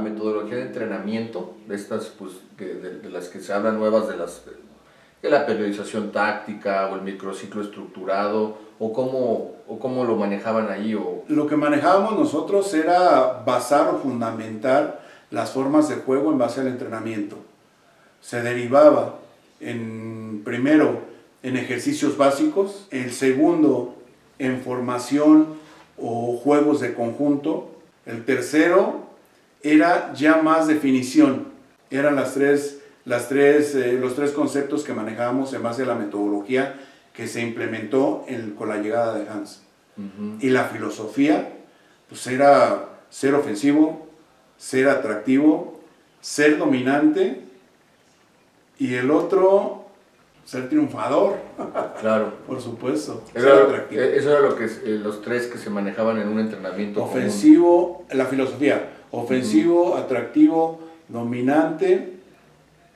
metodología de entrenamiento, de estas, pues, de, las que se hablan nuevas, de las de la periodización táctica o el microciclo estructurado, o cómo, o cómo lo manejaban ahí? O... Lo que manejábamos nosotros era basar o fundamentar las formas de juego en base al entrenamiento. Se derivaba en, primero en ejercicios básicos, el segundo en formación o juegos de conjunto, el tercero era ya más definición, eran las tres, las tres, eh, los tres conceptos que manejábamos en base a la metodología que se implementó con la llegada de Hans. Y la filosofía, pues era ser ofensivo, ser atractivo, ser dominante y el otro ser triunfador. Claro. Por supuesto. Eso, ser atractivo. Eh, eso era lo que eh, los tres que se manejaban en un entrenamiento. Ofensivo, la filosofía. Ofensivo, atractivo, dominante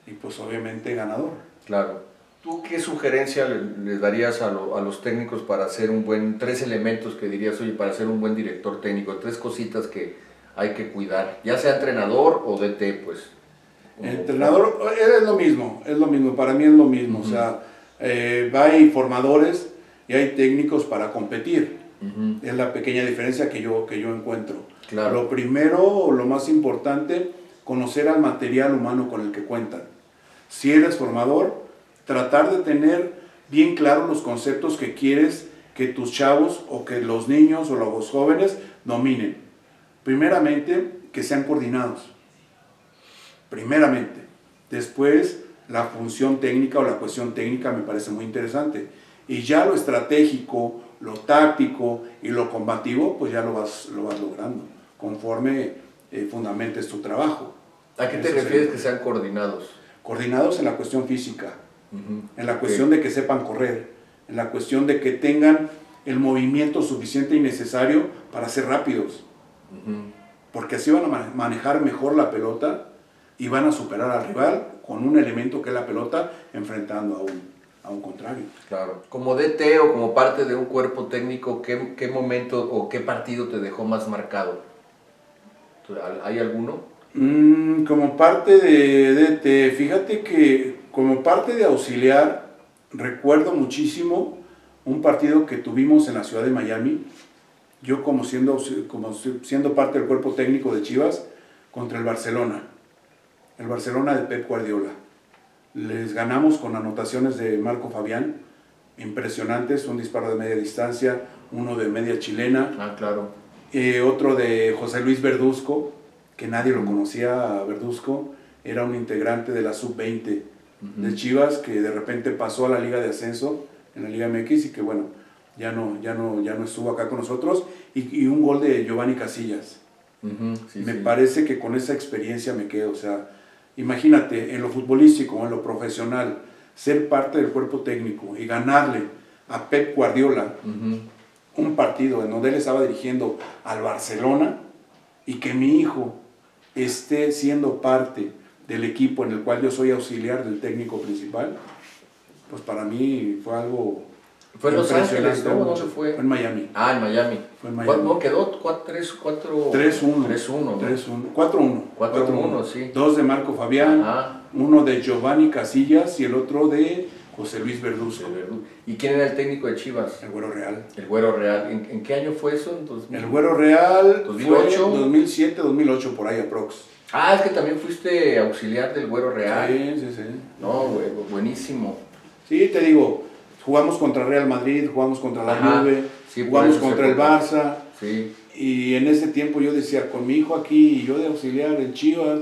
y pues obviamente ganador. Claro. ¿Tú qué sugerencia les darías a, a, los técnicos para hacer un buen, tres elementos que dirías, oye, para ser un buen director técnico, tres cositas que hay que cuidar, ya sea entrenador o DT, pues? Entrenador, es lo mismo, es lo mismo, para mí es lo mismo, o sea, eh, hay formadores y hay técnicos para competir, es la pequeña diferencia que yo, que yo encuentro. Claro. Lo primero, lo más importante, conocer al material humano con el que cuentan. Si eres formador, tratar de tener bien claros los conceptos que quieres que tus chavos o que los niños o los jóvenes dominen. Primeramente, que sean coordinados primeramente. Después, la función técnica o la cuestión técnica me parece muy interesante. Y ya lo estratégico, lo táctico y lo combativo, pues ya lo vas, lo vas logrando, conforme eh, fundamentes tu trabajo. ¿A qué te refieres que sean coordinados? Coordinados en la cuestión física, en la cuestión de que sepan correr, en la cuestión de que tengan el movimiento suficiente y necesario para ser rápidos. Porque así van a manejar mejor la pelota y van a superar al rival con un elemento que es la pelota enfrentando a un, a un contrario. Claro. Como DT o como parte de un cuerpo técnico, ¿qué, qué momento o qué partido te dejó más marcado? ¿Hay alguno? Mm, como parte de DT, fíjate que como parte de auxiliar, recuerdo muchísimo un partido que tuvimos en la ciudad de Miami, yo como siendo, como siendo parte del cuerpo técnico de Chivas, contra el Barcelona el Barcelona de Pep Guardiola. Les ganamos con anotaciones de Marco Fabián, impresionantes, un disparo de media distancia, uno de media chilena. Ah, claro. Eh, otro de José Luis Verduzco, que nadie lo conocía, Verduzco, era un integrante de la sub-20 de Chivas, que de repente pasó a la Liga de Ascenso, en la Liga MX, y que bueno, ya no, ya no, ya no estuvo acá con nosotros, y, un gol de Giovanni Casillas. me parece que con esa experiencia me quedo, o sea, Imagínate, en lo futbolístico, en lo profesional, ser parte del cuerpo técnico y ganarle a Pep Guardiola un partido en donde él estaba dirigiendo al Barcelona y que mi hijo esté siendo parte del equipo en el cual yo soy auxiliar del técnico principal, pues para mí fue algo fue en Los Ángeles, ¿no? ¿Dónde fue? Fue en Miami. Ah, en Miami. Fue en Miami. ¿Cuánto quedó? 3 4 3-1. 3-1. 4-1. 4-1, sí. Dos de Marco Fabián, uno de Giovanni Casillas y el otro de José Luis Verduzco. ¿Y quién era el técnico de Chivas? El Güero Real. El Güero Real. ¿En, qué año fue eso? El Güero Real 2008. 2007, 2008, por ahí aprox. Ah, es que también fuiste auxiliar del Güero Real. Sí, sí, sí. No, buenísimo. Sí, te digo, jugamos contra Real Madrid, jugamos contra la Juve, jugamos contra el Barça. Y en ese tiempo yo decía, con mi hijo aquí, y yo de auxiliar en Chivas,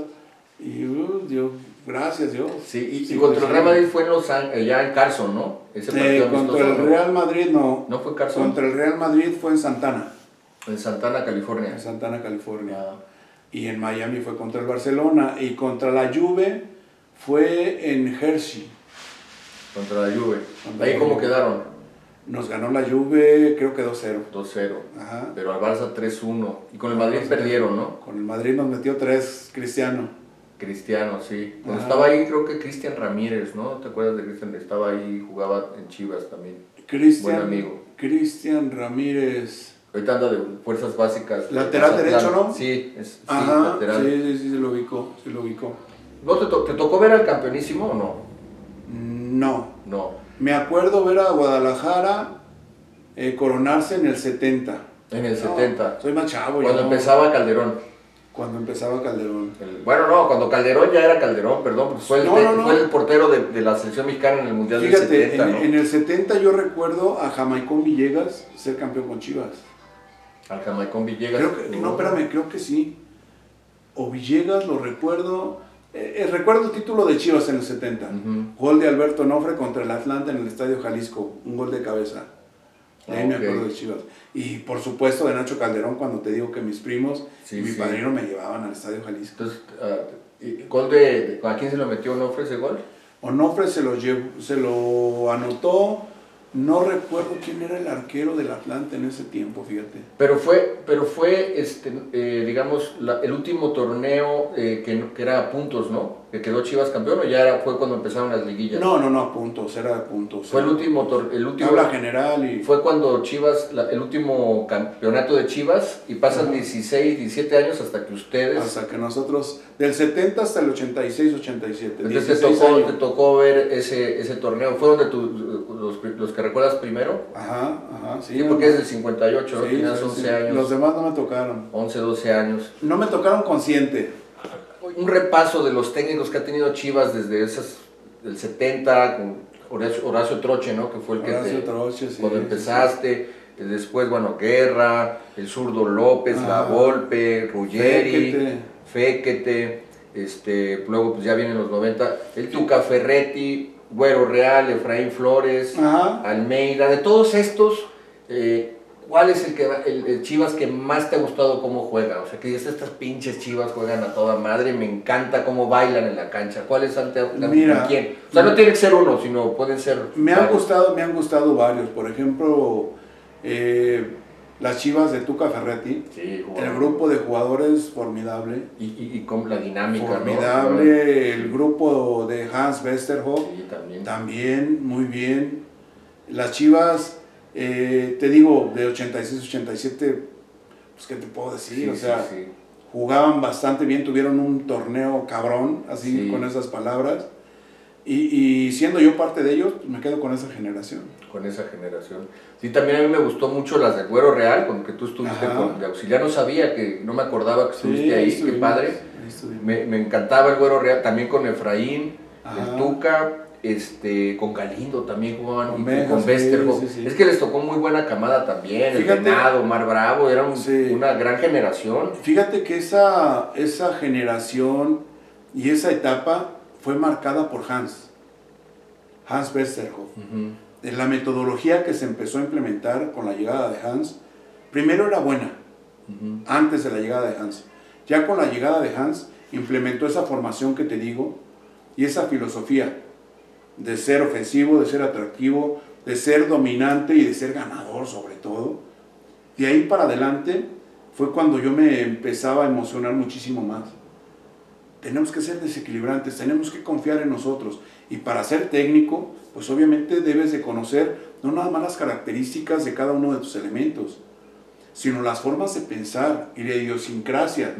y uh, Dios, gracias Dios. Sí, y, contra el Real Madrid fue en Los Ángeles, ya en Carson, ¿no? Ese partido contra el Real Madrid no. ¿No fue Carson? Contra el Real Madrid fue en Santana. En Santana, California. En Santana, California. Ah. Y en Miami fue contra el Barcelona. Y contra la Juve fue en Hershey. Contra la Juve. ¿Ahí cómo quedaron? Nos ganó la Juve, creo que 2-0. 2-0. Pero al Barça 3-1. Y con el Madrid perdieron, ¿no? Con el Madrid nos metió 3 Cristiano. Cristiano, sí. Cuando estaba ahí, creo que Cristian Ramírez, ¿no? ¿Te acuerdas de Cristian? Estaba ahí, jugaba en Chivas también. Cristian. Buen amigo. Cristian Ramírez. Ahorita anda de fuerzas básicas. Lateral derecho, ¿no? Sí, es, sí, Ajá, lateral. sí, sí, sí, se lo ubicó, se lo ubicó. ¿No te, to- te tocó ver al campeonísimo o no? No, No. me acuerdo ver a Guadalajara eh, coronarse en el 70. En el No, 70. soy más chavo. Cuando yo. empezaba Calderón. Cuando empezaba Calderón. El- bueno, no, cuando Calderón ya era Calderón, perdón, porque fue el, No, no, no. fue el portero de, de la selección mexicana en el Mundial Fíjate, del 70, en, en el 70 yo recuerdo a Jamaicón Villegas ser campeón con Chivas. Al Jamaicón Villegas. Creo que, no, espérame, creo que sí. O Villegas, lo recuerdo. Eh, eh, recuerdo el título de Chivas en el 70. Ujú. Gol de Alberto Nofre contra el Atlanta en el Estadio Jalisco. Un gol de cabeza. De ahí me acuerdo de Chivas. Y por supuesto de Nacho Calderón cuando te digo que mis primos Sí, y mi sí. padrino me llevaban al Estadio Jalisco. Entonces, y- ¿gol de, ¿a quién se lo metió no ofrece gol? Onofre se lo, llevó- se lo anotó. No recuerdo quién era el arquero del Atlanta en ese tiempo, fíjate. Pero fue, pero fue este, eh, digamos, la- el último torneo eh, que, que era a puntos, ¿no? Que quedó Chivas campeón o ya era, fue cuando empezaron las liguillas. No, no, no, a puntos, era de puntos. Fue el último, el último Tabla general y... fue cuando Chivas, la- el último campeonato de Chivas y pasan 16, 17 años hasta que ustedes, Hasta que nosotros, del 70 hasta el 86, 87. entonces te 16 tocó, te tocó ver ese, ese torneo. ¿Fueron de tus, los, los que recuerdas primero? Ajá, ajá, sí. Sí, porque es del 58, ¿no? Sí, Tenías sí, 11 sí. años, Los demás no me tocaron. 11, 12 años. No me tocaron consciente. Un repaso de los técnicos que ha tenido Chivas desde esas, del 70, con Horacio, Horacio Troche, ¿no? Que fue el que Horacio te, Troche, sí, cuando empezaste, eh, después, bueno, Guerra, el zurdo López, La. Volpe, Ruggeri, Féquete. Féquete, este, luego pues ya vienen los 90, el Tuca Ferretti, Güero Real, Efraín Flores, Ajá. Almeida, de todos estos, eh, ¿cuál es el, que, el, el Chivas que más te ha gustado cómo juega? O sea, que dices, estas pinches Chivas juegan a toda madre, me encanta cómo bailan en la cancha. ¿Cuáles han te, Mira. quién? O sea, no tiene que ser uno, sino pueden ser Me han varios. gustado, me han gustado varios. Por ejemplo, eh, las Chivas de Tuca Ferretti. Sí. El grupo de jugadores formidable. Y, y, y con la dinámica, ¿no? Formidable. El grupo de Hans Westerhoff. Sí, también. También, muy bien. Las Chivas, eh, te digo, de 86, 87, pues qué te puedo decir, Sí, o sea, sí, sí. jugaban bastante bien, tuvieron un torneo cabrón, así Sí. con esas palabras. Y, y siendo yo parte de ellos, pues me quedo con esa generación. con esa generación. Sí, también a mí me gustó mucho las de Güero Real, con que tú estuviste Ajá. con, de auxiliar, no sabía que, no me acordaba que estuviste Sí, ahí, qué padre. Me, me encantaba el Güero Real, también con Efraín, Ajá. el Tuca, este, con Galindo también jugaban, Con y Vegas, con Westerhoff. sí, sí. Es que les tocó muy buena camada también, Fíjate. el Venado, Mar Bravo, era un- Sí. una gran generación. Fíjate que esa, esa generación y esa etapa fue marcada por Hans, Hans Westerhoff. De la metodología que se empezó a implementar con la llegada de Hans, primero era buena, antes de la llegada de Hans. Ya con la llegada de Hans, implementó esa formación que te digo y esa filosofía de ser ofensivo, de ser atractivo, de ser dominante y de ser ganador sobre todo. De ahí para adelante fue cuando yo me empezaba a emocionar muchísimo más. Tenemos que ser desequilibrantes, tenemos que confiar en nosotros. Y para ser técnico, pues obviamente debes de conocer no nada más las características de cada uno de tus elementos, sino las formas de pensar y la idiosincrasia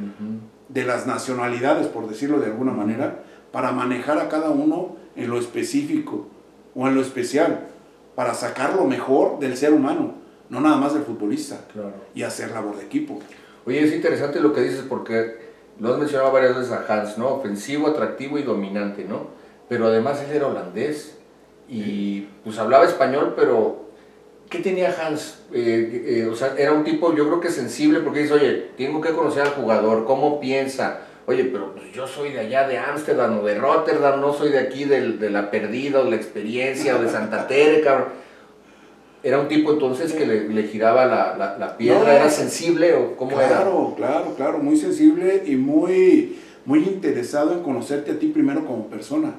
de las nacionalidades, por decirlo de alguna manera, para manejar a cada uno en lo específico o en lo especial, para sacar lo mejor del ser humano, no nada más del futbolista, Claro. y hacer labor de equipo. Oye, es interesante lo que dices porque lo has mencionado varias veces a Hans, ¿no? Ofensivo, atractivo y dominante, ¿no? Pero además él era holandés y pues hablaba español, pero ¿qué tenía Hans? Eh, eh, o sea, era un tipo, yo creo que sensible porque dice, oye, tengo que conocer al jugador, cómo piensa. Oye, pero pues, yo soy de allá de Ámsterdam o de Rotterdam, no soy de aquí del- de la perdida o de la experiencia o de Santa Tere, cabrón. Era un tipo entonces que le, le giraba la, la- la piedra, No. ¿era sensible o cómo era? Claro, claro, claro, muy sensible y muy, muy interesado en conocerte a ti primero como persona.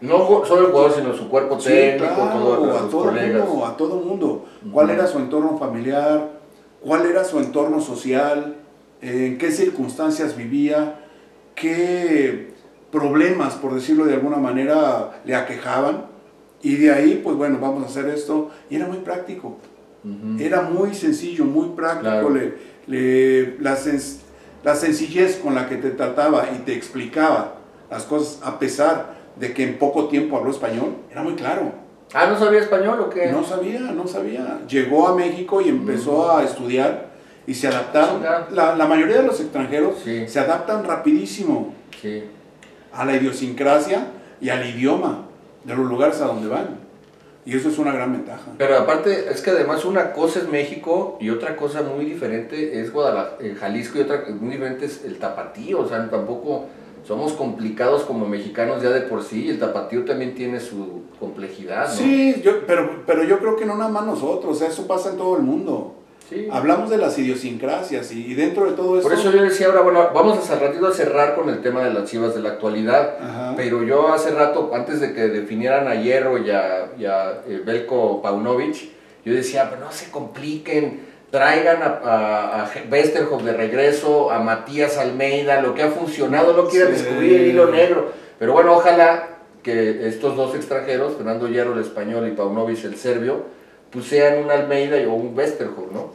No solo el jugador, sino su cuerpo Sí, técnico, claro, todos a sus todo colegas. mundo, a todo mundo. ¿Cuál Ujú. era su entorno familiar? ¿Cuál era su entorno social? ¿En qué circunstancias vivía? ¿Qué problemas, por decirlo de alguna manera, le aquejaban? Y de ahí, pues bueno, vamos a hacer esto. Y era muy práctico. Era muy sencillo, muy práctico. Le, la, la sencillez con la que te trataba y te explicaba las cosas, a pesar de que en poco tiempo habló español, era muy claro. Ah, ¿no sabía español o qué? No sabía, no sabía. Llegó a México y empezó a estudiar y se adaptaron. La, la, mayoría de los extranjeros se adaptan rapidísimo a la idiosincrasia y al idioma de los lugares a donde van. Y eso es una gran ventaja. Pero aparte, es que además una cosa es México y otra cosa muy diferente es Guadalajara, eh, Jalisco y otra muy diferente es el tapatío. O sea, tampoco somos complicados como mexicanos ya de por sí. El tapatío también tiene su complejidad. ¿no? Sí, yo, pero, pero yo creo que no nada más nosotros, eso pasa en todo el mundo. Hablamos de las idiosincrasias y, dentro de todo eso... Por eso yo decía ahora, bueno, vamos hace ratito a cerrar con el tema de las chivas de la actualidad, pero yo hace rato, antes de que definieran a Hierro y a, eh, Belko Paunovic, yo decía, pero no se compliquen, traigan a, a, Westerhoff de regreso, a Matías Almeida, lo que ha funcionado, no quieran descubrir el hilo negro. Pero bueno, ojalá que estos dos extranjeros, Fernando Hierro el español y Paunovic el serbio, pues sean un Almeida o un Westerhoff, ¿no?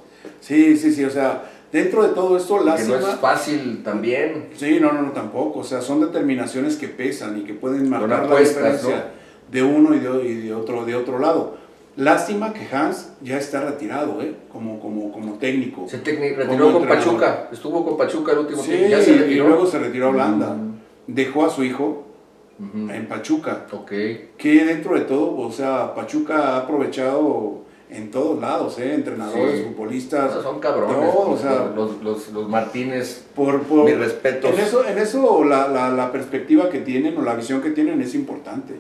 Sí, sí, sí, o sea, dentro de todo esto, la Que no es fácil también. Sí, no, no, no, tampoco. O sea, son determinaciones que pesan y que pueden marcar la diferencia de uno y de, y de, otro, de otro lado. Lástima que Hans ya está retirado, ¿eh? Como, como, como técnico. Se retiró con Pachuca, estuvo con Pachuca el último tiempo. Ya se y luego se retiró a Holanda. Mm. Dejó a su hijo en Pachuca. Ok. Que dentro de todo, o sea, Pachuca ha aprovechado en todos lados, ¿eh? entrenadores, futbolistas. son cabrones. o sea, los, los, los, Martínez, por, por, mi respeto. En eso, en eso la, la, la, perspectiva que tienen o la visión que tienen es importante.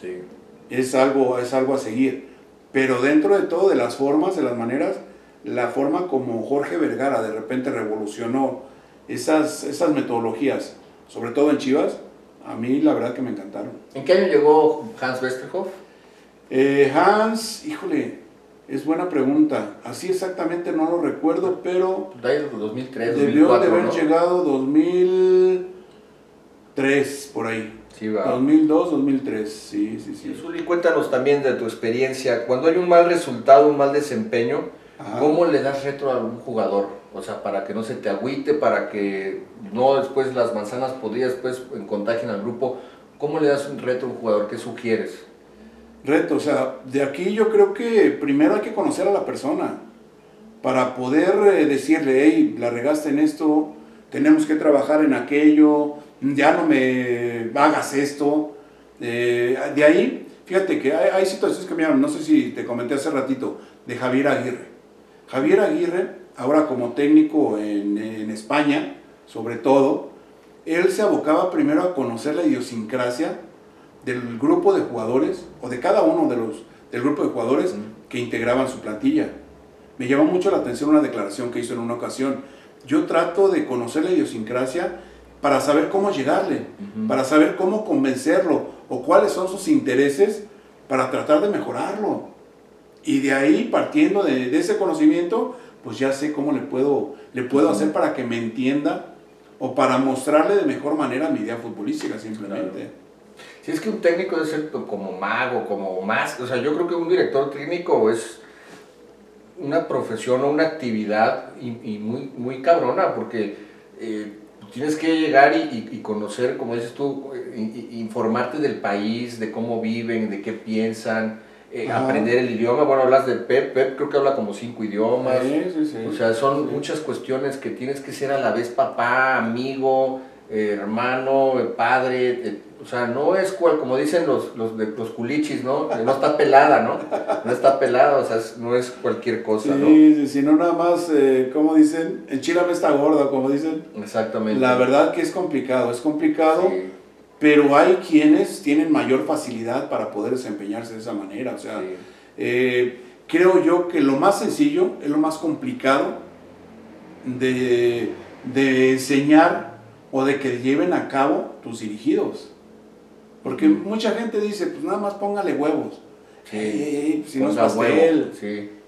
Sí. Es algo, es algo a seguir. Pero dentro de todo, de las formas, de las maneras, la forma como Jorge Vergara de repente revolucionó esas, esas metodologías, sobre todo en Chivas, a mí la verdad que me encantaron. ¿En qué año llegó Hans Westerhoff? Eh, Hans, híjole, es buena pregunta. Así exactamente no lo recuerdo, pero... 2003, debió de haber llegado 2003, por ahí. Sí, va. 2002, 2003, sí, sí, sí. Zuli, cuéntanos también de tu experiencia. Cuando hay un mal resultado, un mal desempeño, ¿cómo le das retro a un jugador? O sea, para que no se te agüite, para que no después las manzanas podrías después contagien al grupo. ¿Cómo le das un retro a un jugador? ¿Qué sugieres? Reto. O sea, de aquí yo creo que primero hay que conocer a la persona para poder eh, decirle, hey, la regaste en esto, tenemos que trabajar en aquello, ya no me hagas esto. Eh, de ahí, fíjate que hay, situaciones que me llaman, no sé si te comenté hace ratito, de Javier Aguirre. Javier Aguirre, ahora como técnico en, en España, sobre todo, él se abocaba primero a conocer la idiosincrasia del grupo de jugadores o de cada uno de los del grupo de jugadores que integraban su plantilla. Me llamó mucho la atención una declaración que hizo en una ocasión. Yo trato de conocer la idiosincrasia para saber cómo llegarle, para saber cómo convencerlo o cuáles son sus intereses para tratar de mejorarlo. Y de ahí, partiendo de, ese conocimiento, pues ya sé cómo le puedo, le puedo hacer para que me entienda o para mostrarle de mejor manera mi idea futbolística simplemente. Si es que un técnico debe ser como mago, como más, o sea, yo creo que un director técnico es una profesión o una actividad y, muy, muy cabrona, porque eh, tienes que llegar y, conocer, como dices tú, informarte del país, de cómo viven, de qué piensan, eh, aprender el idioma. Bueno, hablas de Pep, Pep creo que habla como cinco idiomas. O sea, son muchas cuestiones que tienes que ser a la vez papá, amigo, hermano, padre, o sea, no es cual, como dicen los, los, de, los culichis, ¿no? No está pelada, ¿no? No está pelada, o sea, no es cualquier cosa, ¿no? Sí, sí, no nada más, eh, como dicen, me está gorda, como dicen. Exactamente. La verdad que es complicado, es complicado, pero hay quienes tienen mayor facilidad para poder desempeñarse de esa manera, o sea, eh, creo yo que lo más sencillo es lo más complicado de, de enseñar o de que lleven a cabo tus dirigidos. Porque mucha gente dice, pues nada más póngale huevos. Sí, si no es pastel,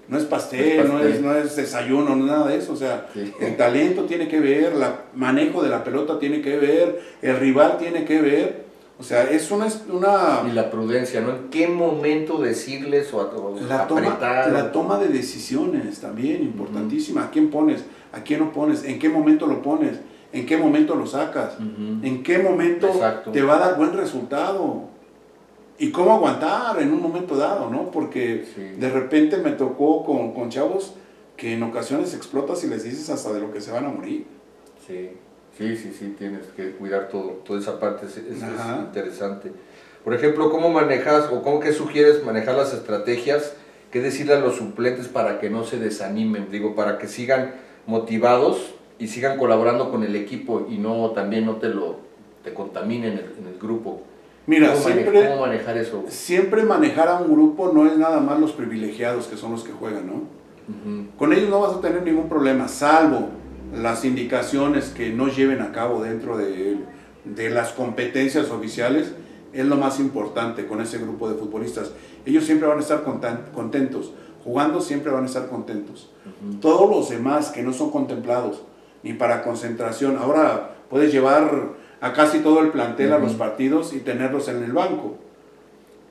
no es pastel, no es, no es, desayuno, no nada de eso. O sea, el talento tiene que ver, el manejo de la pelota tiene que ver, el rival tiene que ver. O O sea, es una, una... Y la prudencia, ¿no? ¿En qué momento decirles o, o la toma, La toma de decisiones también, importantísima. ¿A quién pones? ¿A quién no pones? ¿En qué momento lo pones? ¿En qué momento lo sacas? ¿En qué momento te va a dar buen resultado? ¿Y cómo aguantar en un momento dado, no? Porque de repente me tocó con, con chavos que en ocasiones explotas y les dices hasta de lo que se van a morir. Sí. Sí, sí, sí, tienes que cuidar todo, toda esa parte es, interesante. Por ejemplo, ¿cómo manejas o cómo que sugieres manejar las estrategias? ¿Qué decirle a los suplentes para que no se desanimen? Digo, para que sigan motivados y sigan colaborando con el equipo y no también no te lo te contaminen en el, grupo. Mira, ¿Cómo, siempre, ¿cómo manejar eso? Siempre manejar a un grupo no es nada más los privilegiados que son los que juegan, ¿no? Con ellos no vas a tener ningún problema, salvo las indicaciones que no lleven a cabo dentro de, de las competencias oficiales es lo más importante con ese grupo de futbolistas. Ellos siempre van a estar contentos, jugando siempre van a estar contentos. Todos los demás que no son contemplados, ni para concentración, ahora puedes llevar a casi todo el plantel a los partidos y tenerlos en el banco.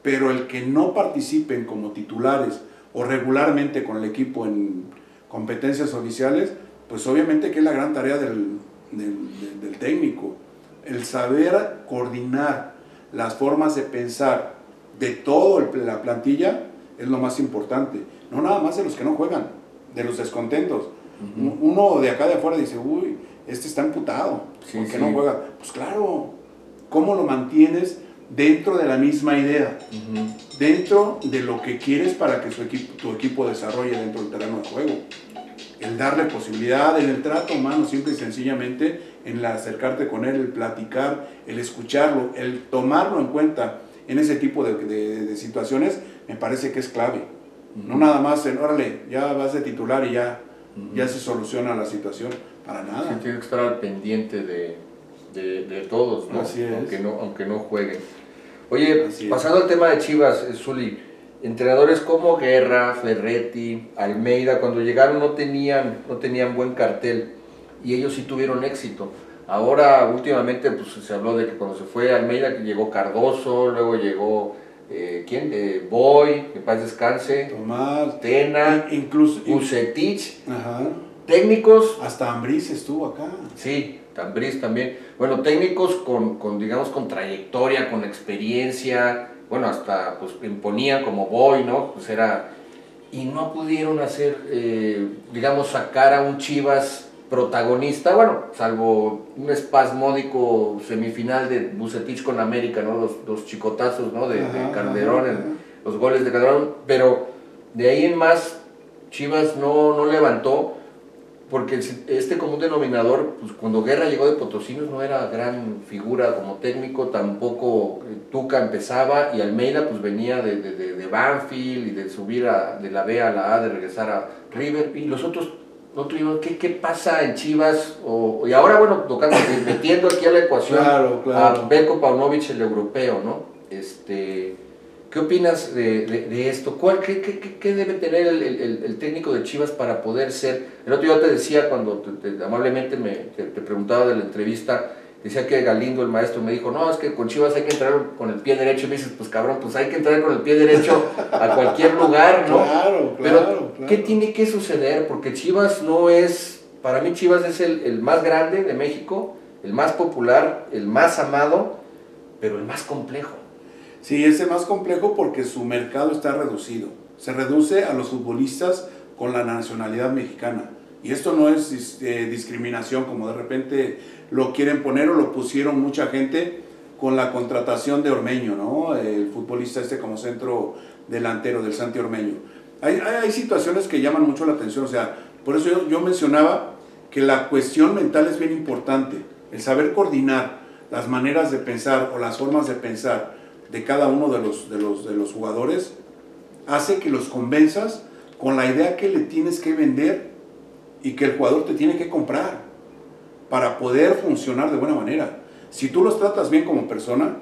Pero el que no participen como titulares o regularmente con el equipo en competencias oficiales, pues obviamente que es la gran tarea del, técnico, el saber coordinar las formas de pensar de toda la plantilla es lo más importante, no nada más de los que no juegan, de los descontentos. Uno de acá de afuera dice, uy, este está emputado, porque no juega? Pues claro, ¿cómo lo mantienes dentro de la misma idea? Dentro de lo que quieres para que su equipo, tu equipo desarrolle dentro del terreno de juego el darle posibilidad, en el trato humano, simple y sencillamente, en el acercarte con él, el platicar, el escucharlo, el tomarlo en cuenta en ese tipo de, situaciones, me parece que es clave. No nada más en, órale, ya vas de titular y ya, ya se soluciona la situación, para nada. Sí, tiene que estar al pendiente de, todos, ¿no? Aunque no, aunque no jueguen. Oye, pasando al tema de Chivas, Zuli, entrenadores como Guerra, Ferretti, Almeida, cuando llegaron no tenían, no tenían buen cartel y ellos sí tuvieron éxito. Ahora últimamente pues, se habló de que cuando se fue Almeida que llegó Cardoso, luego llegó eh, ¿quién? Eh, Boy, que paz descanse, Tomás, Tena, incluso Ucetich, técnicos. Hasta Ambriz estuvo acá. Sí, Ambriz también. Bueno, técnicos con, con, digamos, con trayectoria, con experiencia, bueno, hasta pues imponía como voy, ¿no? Pues era, y no pudieron hacer, eh, digamos, sacar a un Chivas protagonista, bueno, salvo un espasmódico semifinal de Bucetich con América, ¿no? Los, los chicotazos, ¿no? De, Calderón, los goles de Calderón, pero de ahí en más Chivas no, no levantó porque este común denominador, pues cuando Guerra llegó de Potosinos no era gran figura como técnico, tampoco eh, Tuca empezaba y Almeida pues venía de, de, Banfield y de subir a, de la B a la A, de regresar a River y los otros no tuvimos, ¿qué, qué pasa en Chivas? O, y ahora bueno, tocando, metiendo aquí a la ecuación a Beko Paunovic el europeo, ¿no? Este, ¿Qué opinas de, esto? ¿Cuál, qué, debe tener el, técnico de Chivas para poder ser? El otro día te decía, cuando amablemente me, te, preguntaba de la entrevista, decía que Galindo, el maestro, me dijo, no, es que con Chivas hay que entrar con el pie derecho. Y me dices, pues cabrón, pues hay que entrar con el pie derecho a cualquier lugar, ¿no? Claro, claro. Pero, ¿qué tiene que suceder? Porque Chivas no es, para mí Chivas es el, el más grande de México, el más popular, el más amado, pero el más complejo. Sí, es más complejo porque su mercado está reducido. Se reduce a los futbolistas con la nacionalidad mexicana. Y esto no es este, discriminación como de repente lo quieren poner o lo pusieron mucha gente con la contratación de Ormeño, ¿no? El futbolista este como centro delantero del Santi Ormeño. Hay, hay, situaciones que llaman mucho la atención, o sea, por eso yo, mencionaba que la cuestión mental es bien importante, el saber coordinar las maneras de pensar o las formas de pensar de cada uno de los, de los, de los jugadores hace que los convenzas con la idea que le tienes que vender y que el jugador te tiene que comprar para poder funcionar de buena manera. Si tú los tratas bien como persona,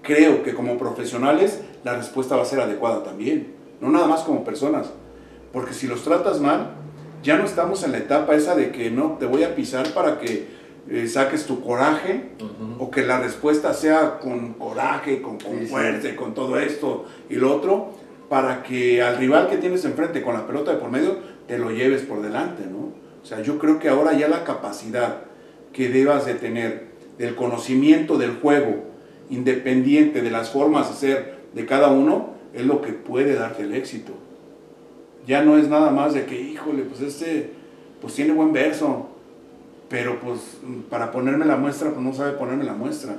creo que como profesionales la respuesta va a ser adecuada también, no nada más como personas, porque si los tratas mal, ya no estamos en la etapa esa de que no te voy a pisar para que eh, saques tu coraje o que la respuesta sea con coraje, con, con Sí, fuerza, con todo esto y lo otro, para que al rival que tienes enfrente con la pelota de por medio te lo lleves por delante, ¿no? O sea, yo creo que ahora ya la capacidad que debas de tener del conocimiento del juego, independiente de las formas de ser de cada uno, es lo que puede darte el éxito. Ya no es nada más de que, híjole, pues este, pues tiene buen verso, pero pues para ponerme la muestra, pues no sabe ponerme la muestra.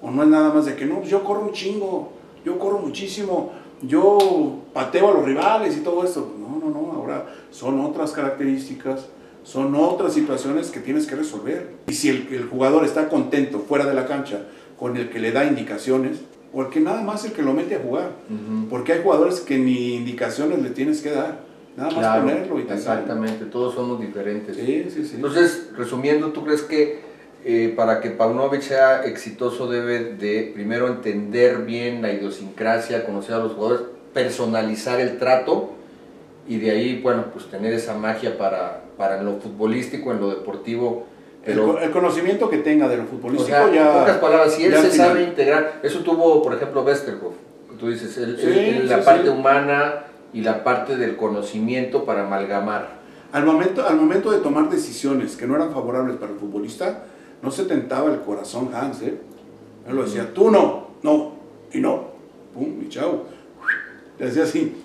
O no es nada más de que, no, pues yo corro un chingo, yo corro muchísimo, yo pateo a los rivales y todo esto. No, no, no, ahora son otras características, son otras situaciones que tienes que resolver. Y si el, el jugador está contento fuera de la cancha con el que le da indicaciones, porque nada más el que lo mete a jugar. Ujú. Porque hay jugadores que ni indicaciones le tienes que dar, nada más Claro, ponerlo y te sale. exactamente, todos somos diferentes. Sí, sí, sí. Entonces, resumiendo, ¿tú crees que eh, para que Paunovic sea exitoso debe de primero entender bien la idiosincrasia, conocer a los jugadores, personalizar el trato y de ahí, bueno, pues tener esa magia para, para lo futbolístico, en lo deportivo? el, Pero, co- el conocimiento que tenga de lo o futbolístico sea, ya... en pocas palabras, si él se al final. sabe integrar, eso tuvo, por ejemplo, Westerhoff, tú dices, él- Sí, él- él la sí, parte humana y la parte del conocimiento para amalgamar. Al momento, al momento de tomar decisiones que no eran favorables para el futbolista, no se tentaba el corazón Hans, ¿eh? Él lo decía, tú no, no, y no, pum, y chao. Le hacía así,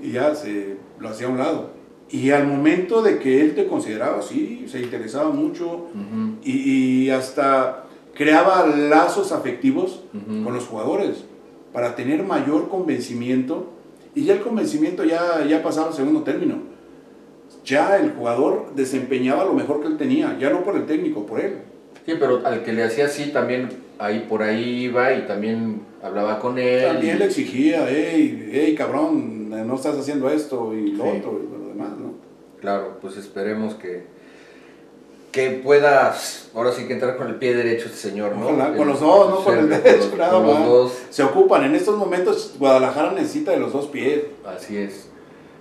y ya se lo hacía a un lado. Y al momento de que él te consideraba, sí, se interesaba mucho Ujú, y, y hasta creaba lazos afectivos ujú. con los jugadores para tener mayor convencimiento y ya el convencimiento ya, ya pasaba al segundo término. Ya el jugador desempeñaba lo mejor que él tenía, ya no por el técnico, por él. Sí, pero al que le hacía así también ahí por ahí iba y también hablaba con él. También y- le exigía, hey, hey, cabrón, no estás haciendo esto y lo Sí. otro y lo demás, ¿no? Claro, pues esperemos que, que puedas ahora sí que entrar con el pie derecho este señor, ¿no? Ojalá, con los dos, no con el derecho, nada con los dos, Se ocupan, en estos momentos Guadalajara necesita de los dos pies. así es.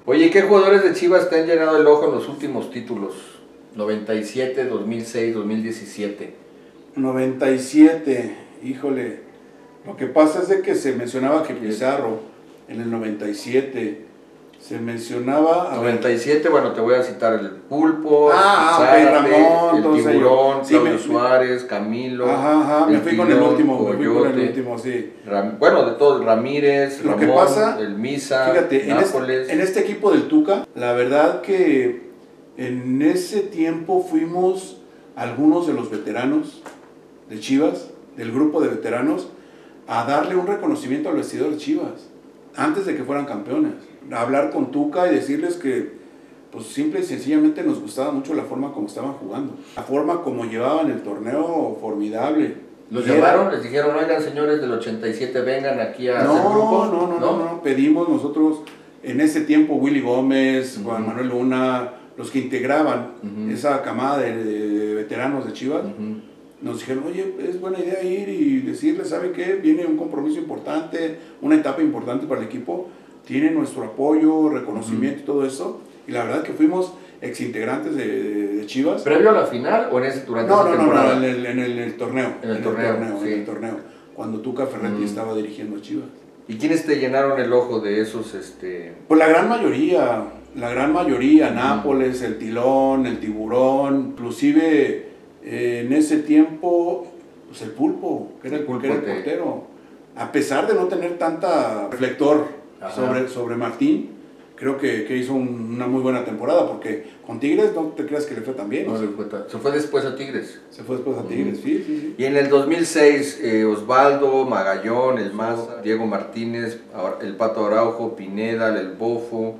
Oye, ¿qué jugadores de Chivas te han llenado el ojo en los últimos títulos? 97, 2006, 2017. 97, híjole. Lo que pasa es de que se mencionaba que Pizarro en el 97 se mencionaba. a ver, 97, bueno, te voy a citar el Pulpo, Ah, Zárate, Ramón, el Tiburón. Sí, Claudio me- Suárez, Camilo. Ajá, ajá, me fui con el último, me fui con el último, sí. Ram- bueno, de todos, Ramírez, Lo que Ramón, pasa, el Misa, Fíjate, en Nápoles. este, en este equipo del Tuca, la verdad que en ese tiempo fuimos algunos de los veteranos de Chivas, del grupo de veteranos, a darle un reconocimiento al vestidor de Chivas, antes de que fueran campeones. Hablar con Tuca y decirles que, pues simple y sencillamente nos gustaba mucho la forma como estaban jugando, la forma como llevaban el torneo formidable. ¿Los llamaron? Les dijeron, oigan señores del 87, vengan aquí a hacer no, grupo. no, no, no, no, pedimos nosotros en ese tiempo Willy Gómez, Juan. Manuel Luna, los que integraban esa camada de, veteranos de Chivas, nos dijeron, oye, es buena idea ir y decirle, ¿sabe qué? Viene un compromiso importante, una etapa importante para el equipo, tiene nuestro apoyo, reconocimiento y todo eso. Y la verdad que fuimos exintegrantes de, de- de Chivas. ¿Previo a la final o en ese, durante No, esa no, no, temporada? no, en el, en el- en el torneo. En el torneo, sí. en el torneo. Cuando Tuca Ferretti Mm. estaba dirigiendo a Chivas. ¿Y quiénes te llenaron el ojo de esos, este... Pues la gran mayoría, la gran mayoría, Nápoles, el Tilón, el Tiburón, inclusive eh, en ese tiempo, pues el Pulpo, que era el, Pulpo que era el te- portero. A pesar de no tener tanta reflector Ajá. sobre, sobre Martín, creo que, que hizo un- una muy buena temporada, porque con Tigres no te creas que le fue tan bien. no fue tan- Se fue después a Tigres. se fue después a Tigres, sí, sí, sí. Y en el 2006, eh, Osvaldo, Magallón, el Maza, Diego Martínez, el Pato Araujo, Pineda, el Bofo,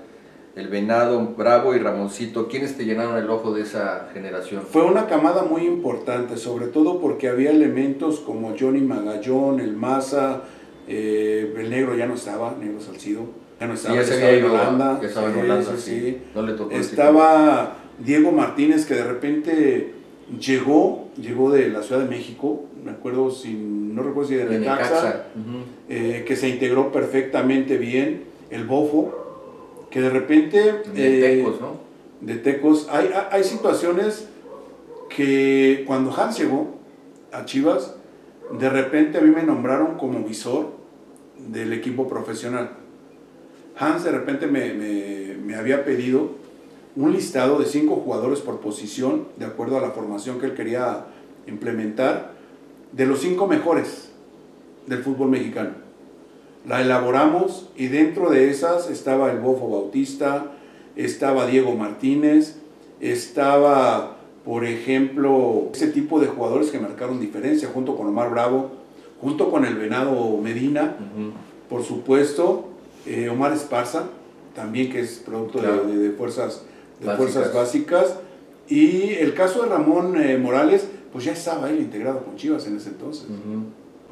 el Venado, Bravo y Ramoncito. ¿Quiénes te llenaron el ojo de esa generación? Fue una camada muy importante, sobre todo porque había elementos como Johnny Magallón, el Maza, eh, el negro ya no estaba, negro Salcido, ya no estaba, ya se había ido, Holanda. ya estaba en sí, Holanda, sí, sí. sí. No le tocó el Estaba Diego Martínez que de repente llegó, llegó de la Ciudad de México, me acuerdo, si, no recuerdo si de Necaxa, eh, que se integró perfectamente bien, el Bofo, que de repente... De eh, Tecos, ¿no? de Tecos. Hay, hay- hay situaciones que cuando Hans llegó a Chivas, de repente a mí me nombraron como visor del equipo profesional. Hans de repente me, había pedido un listado de cinco jugadores por posición, de acuerdo a la formación que él quería implementar, de los cinco mejores del fútbol mexicano. La elaboramos y dentro de esas estaba el Bofo Bautista, estaba Diego Martínez, estaba, por ejemplo, ese tipo de jugadores que marcaron diferencia, junto con Omar Bravo, junto con el Venado Medina, por supuesto, eh, Omar Esparza, también que es producto de, de, fuerzas, de básicas. fuerzas básicas, y el caso de Ramón eh, Morales, pues ya estaba él integrado con Chivas en ese entonces.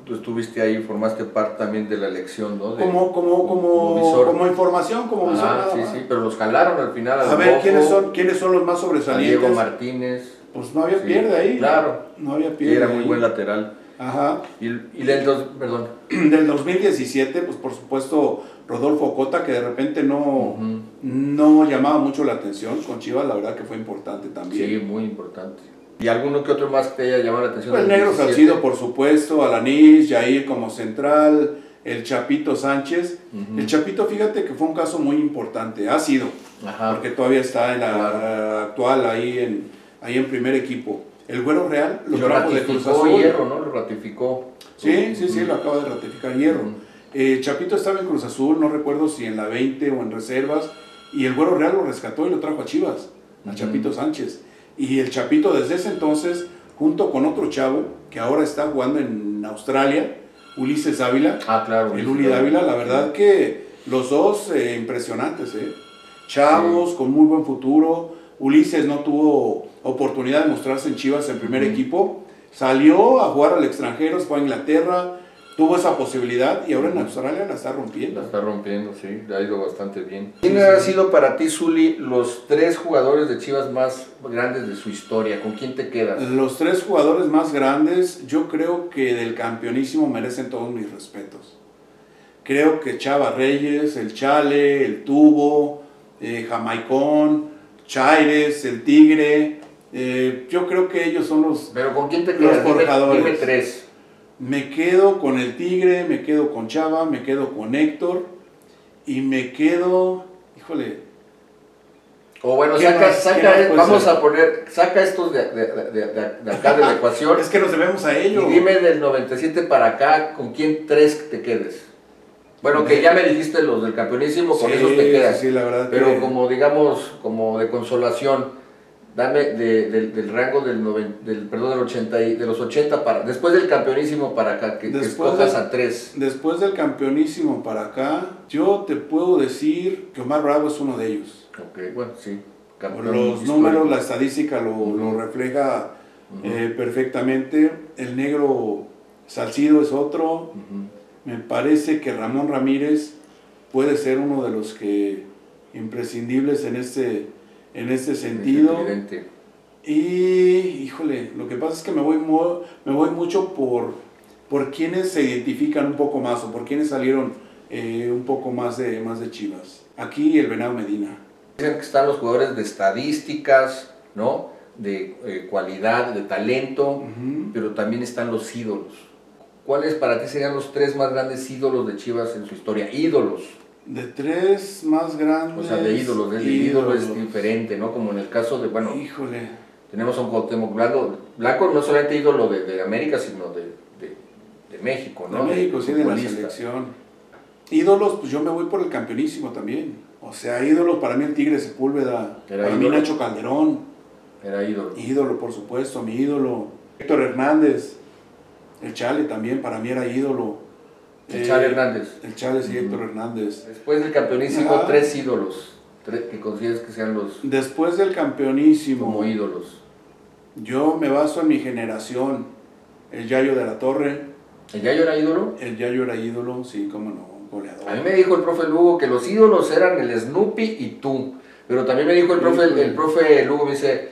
Tú estuviste ahí, formaste parte también de la elección, ¿no? De, como, como, como, como, como, información, como visor. Ah, sí, sí, pero los jalaron al final. A, ver, ¿quiénes son, ¿quiénes son los más sobresalientes? Diego Martínez. Pues no había sí, pierde ahí. Claro. No había pierde. Y era muy buen lateral. Ajá. Y, y del, dos, perdón. del 2017, pues por supuesto, Rodolfo Cota, que de repente no, uh -huh. no llamaba mucho la atención con Chivas, la verdad que fue importante también. Sí, muy importante. ¿Y alguno que otro más que te haya llamado la atención? Pues el Negro Salcido, por supuesto, Alanis, Jair como central, el Chapito Sánchez. Uh -huh. El Chapito, fíjate que fue un caso muy importante, ha sido, Ajá. porque todavía está en la claro. actual ahí en, ahí en primer equipo. El Güero Real lo, lo trajo de Cruz Azul. Hierro, ¿no? Lo ratificó. Sí, sí, sí, lo acaba de ratificar Hierro. Eh, Chapito estaba en Cruz Azul, no recuerdo si en la 20 o en reservas, y el Güero Real lo rescató y lo trajo a Chivas, a Chapito Sánchez. Y el Chapito desde ese entonces, junto con otro chavo que ahora está jugando en Australia, Ulises Ávila. Ah, claro. El Uli Ávila, la verdad que los dos eh, impresionantes, ¿eh? Chavos sí. con muy buen futuro. Ulises no tuvo oportunidad de mostrarse en Chivas en primer uh -huh. equipo. Salió a jugar al extranjero, fue a Inglaterra, tuvo esa posibilidad y ahora en Australia la está rompiendo. La está rompiendo, sí, le ha ido bastante bien. ¿Quién ha sido para ti, Zuli, los tres jugadores de Chivas más grandes de su historia? ¿Con quién te quedas? Los tres jugadores más grandes, yo creo que del campeonísimo merecen todos mis respetos. Creo que Chava Reyes, el Chale, el Tubo, eh, Jamaicón, Chaires, el Tigre. Eh, yo creo que ellos son los, ¿Pero con quién te quedas? los forjadores. Dime, dime tres. Me quedo con el Tigre, me quedo con Chava, me quedo con Héctor y me quedo, híjole. O bueno, saca, saca vamos ser? a poner, saca estos de, de, de, de, acá de la ecuación. es que nos debemos a ello. Y dime del 97 para acá, ¿con quién tres te quedes? Bueno, que ya me dijiste los del campeonísimo, con sí, esos te quedas. Sí, la verdad. Pero que... como digamos, como de consolación, dame de, de, del rango del, noven, del perdón del 80 y, de los 80 para después del campeonísimo para acá que, después que escojas de, a tres después del campeonísimo para acá yo te puedo decir que Omar Bravo es uno de ellos ok bueno sí Campeón los histórico. números la estadística lo, uh -huh. lo refleja uh -huh. eh, perfectamente el negro Salcido es otro uh -huh. Me parece que Ramón Ramírez puede ser uno de los que imprescindibles en este en este sentido. Y, híjole, lo que pasa es que me voy, me voy mucho por, por quienes se identifican un poco más o por quienes salieron eh, un poco más de, más de Chivas. Aquí el Venado Medina. Dicen que están los jugadores de estadísticas, ¿no? De eh, cualidad, de talento, uh -huh. pero también están los ídolos. ¿Cuáles para ti serían los tres más grandes ídolos de Chivas en su historia? Ídolos. De tres más grandes. O sea, de ídolos, de ídolo es diferente, ¿no? Como en el caso de, bueno. Híjole. Tenemos a un Cuauhtémoc Blanco. Blanco no solamente ídolo de, de América, sino de, de, de, México, ¿no? De México, sí, de la selección. Ídolos, pues yo me voy por el campeonísimo también. O sea, ídolos, para mí el Tigre Sepúlveda. Era para ídolo. mí Nacho Calderón. Era ídolo. Ídolo, por supuesto, mi ídolo. Héctor Hernández. El Chale también, para mí era ídolo. El Chale eh, Hernández. El Chale y Héctor Hernández. Después del campeonísimo, tres ídolos. Tres, que consideres que sean los. Después del campeonísimo. Como ídolos. Yo me baso en mi generación. El Yayo de la Torre. ¿El Yayo era ídolo? El Yayo era ídolo, sí, cómo no, goleador. A mí me dijo el profe Lugo que los ídolos eran el Snoopy y tú. Pero también me dijo el profe, el, el profe Lugo, me dice,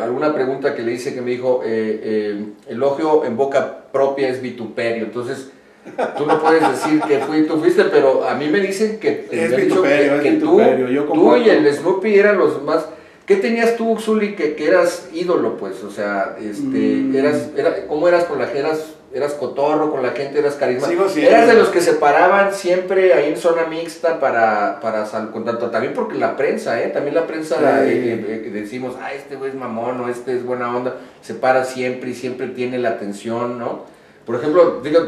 alguna pregunta que le hice que me dijo, eh, eh, elogio en boca propia es vituperio. Entonces Tú no puedes decir que fui, tú fuiste, pero a mí me dicen que, es vituperio, que, es tú, Yo tú y el Snoopy eran los más... ¿Qué tenías tú, Zuli, que, que eras ídolo, pues? O sea, este, Mm. eras, era, ¿cómo eras con la? ¿Eras, eras cotorro con la gente? ¿Eras carismático? ¿Eras de los que se paraban siempre ahí en zona mixta para, para tanto, también porque la prensa, ¿eh? También la prensa eh, eh, eh, decimos, ah, este güey es mamón o este es buena onda, se para siempre y siempre tiene la atención, ¿no? Por ejemplo, digo,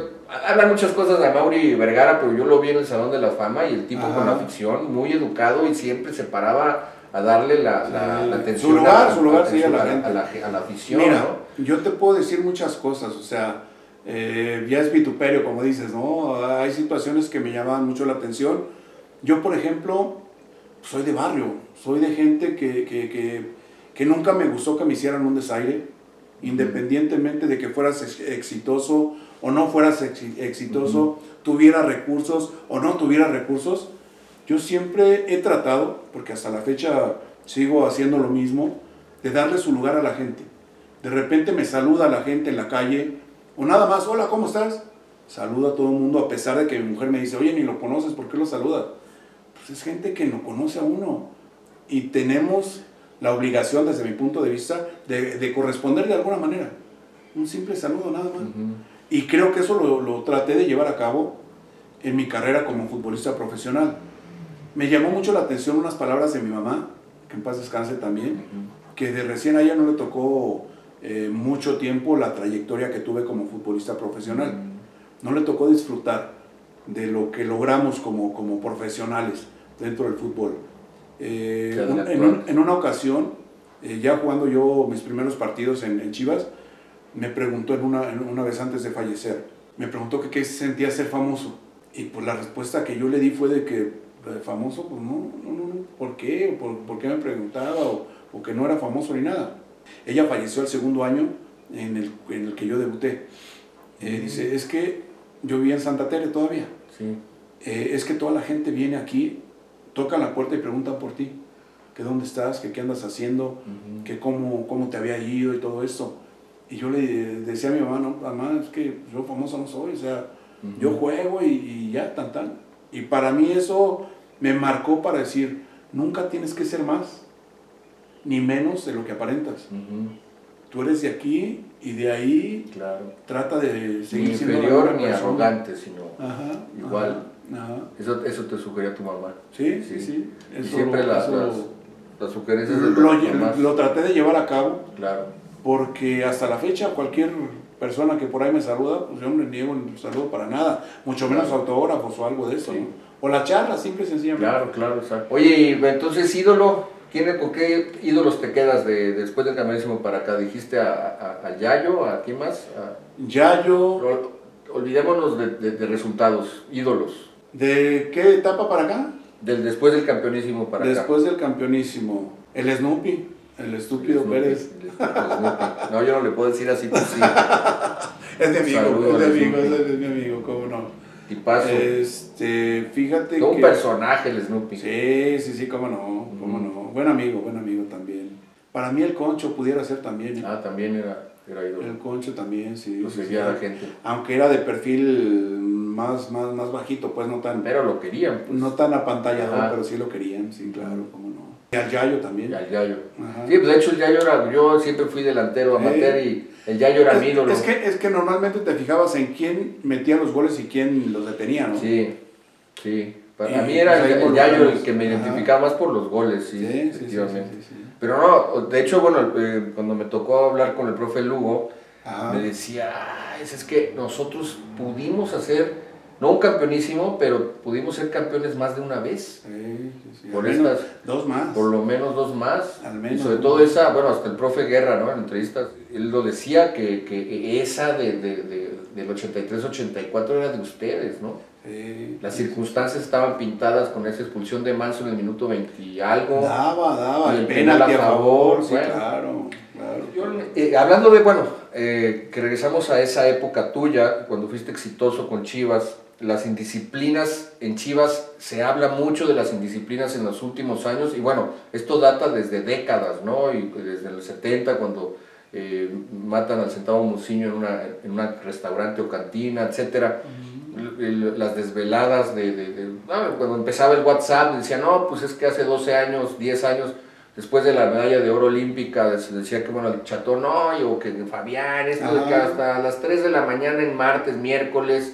hablan muchas cosas de Mauri Vergara, pero yo lo vi en el Salón de la Fama y el tipo Ajá. con afición, muy educado y siempre se paraba a darle la, la- la atención Su lugar, a, su lugar, sí, a la gente. a la, a la afición, Mira, ¿no? yo te puedo decir muchas cosas, o sea, eh, ya es vituperio, como dices, ¿no? Hay situaciones que me llaman mucho la atención. Yo, por ejemplo, soy de barrio, soy de gente que, que, que, que nunca me gustó que me hicieran un desaire, independientemente de que fueras ex- exitoso o no fueras ex- exitoso, tuviera recursos o no tuviera recursos. Yo siempre he tratado, porque hasta la fecha sigo haciendo lo mismo, de darle su lugar a la gente. De repente me saluda la gente en la calle, o nada más, hola, ¿cómo estás? Saluda a todo el mundo, a pesar de que mi mujer me dice, oye, ni lo conoces, ¿por qué lo saluda? Pues es gente que no conoce a uno. Y tenemos la obligación, desde mi punto de vista, de, de corresponder de alguna manera. Un simple saludo, nada más. Y creo que eso lo, lo traté de llevar a cabo en mi carrera como futbolista profesional. Me llamó mucho la atención unas palabras de mi mamá, que en paz descanse también, que de recién a ella no le tocó eh, mucho tiempo la trayectoria que tuve como futbolista profesional. No le tocó disfrutar de lo que logramos como, como profesionales dentro del fútbol. Eh, un- en, un- en una ocasión, eh, ya jugando yo mis primeros partidos en, en Chivas, me preguntó en una, en una vez antes de fallecer, me preguntó que qué sentía ser famoso. Y pues la respuesta que yo le di fue de que eh, famoso, pues no, no, no, no, ¿por qué? ¿Por, por qué me preguntaba? O, o que no era famoso ni nada. Ella falleció el segundo año en el, en el que yo debuté. Eh, dice, es que yo vivía en Santa Tere todavía. Sí. Eh, es que toda la gente viene aquí, toca la puerta y preguntan por ti, que dónde estás, que qué andas haciendo, que cómo, cómo te había ido y todo esto. Y yo le decía a mi mamá, no, mamá, es que yo famoso no soy, o sea, yo juego y, y ya, tan, tan. Y para mí eso me marcó para decir, nunca tienes que ser más, ni menos de lo que aparentas. Tú eres de aquí y de ahí Claro. trata de Ni seguir siendo la inferior ni arrogante, sino Ajá, Igual. Ajá, ajá. eso, eso te sugería tu mamá. Sí, Sí. sí, sí. Y siempre lo- las, eso las, las sugerencias de lo, lo- mamás. lo traté de llevar a cabo Claro. porque hasta la fecha cualquier persona que por ahí me saluda, pues yo no le niego un saludo para nada, mucho menos Claro. autógrafos o algo de eso, Sí. ¿no? O la charla, simple y sencillamente. Claro, claro, exacto. Oye, entonces ídolo, ¿quién, ¿con qué ídolos te quedas de, después del camionísimo para acá? ¿Dijiste a, a, a Yayo? ¿A quién más? A- Yayo, Ol- olvidémonos de, de- de resultados, ídolos. ¿de qué etapa para acá? Del, después del campeonísimo para Después del campeonísimo, el Snoopy, el acá. estúpido Snoopy, Pérez. el Snoopy. No, yo no le puedo decir así, tú sí. Es mi amigo, Saludos es mi amigo, Snoopy. es mi amigo, cómo no. Tipazo. Este, fíjate Todo un que... personaje el Snoopy. Sí, sí, sí, cómo no, cómo no. Buen amigo, buen amigo también. Para mí el concho pudiera ser también. ¿eh? Ah, también era, era El concho también, sí. Lo seguía sí. la gente. Aunque era de perfil más, más, más bajito, pues no tan, Pero lo querían, pues. no tan apantallador, Ajá. pero sí lo querían, sí, claro. Y al Yayo también. Y al Yayo. Ajá. Sí, pues de hecho el Yayo era, yo siempre fui delantero amateur y el Yayo era mi ídolo. es, que, es que normalmente te fijabas en quién metía los goles y quién los detenía, ¿no? Sí, sí. Para Y, mí era pues, el, el Yayo el que me Ajá. identificaba más por los goles, sí, sí, sí, sí, efectivamente. sí, sí. Pero no, de hecho, bueno, eh, cuando me tocó hablar con el profe Lugo, Ajá. me decía, "Ah, es, es que nosotros pudimos hacer, no un campeonísimo, pero pudimos ser campeones más de una vez. Sí, sí, sí. Por estas- Dos más. Por lo menos dos más. Al menos, y sobre ¿no? todo esa, bueno, hasta el profe Guerra, ¿no? En entrevistas, él lo decía que, que esa de, de- de- del 83-84 era de ustedes, ¿no? Sí. Las circunstancias estaban pintadas con esa expulsión de Manso en el minuto 20 y algo. Daba, daba, Y el penalti penal a favor, favor, sí, bueno. claro, claro. Yo, eh, hablando de, bueno, eh, que regresamos a esa época tuya, cuando fuiste exitoso con Chivas, las indisciplinas en Chivas, se habla mucho de las indisciplinas en los últimos años, y bueno, esto data desde décadas, ¿no? Y desde los 70, cuando eh, matan al centavo Muciño en una, en un restaurante o cantina, etcétera. Las desveladas de, de- de- ah, cuando empezaba el WhatsApp decían no pues es que hace 12 años 10 años después de la medalla de oro olímpica, se decía que bueno, el Chatón hoy o que Fabián, esto de que hasta las 3 de la mañana en martes, miércoles,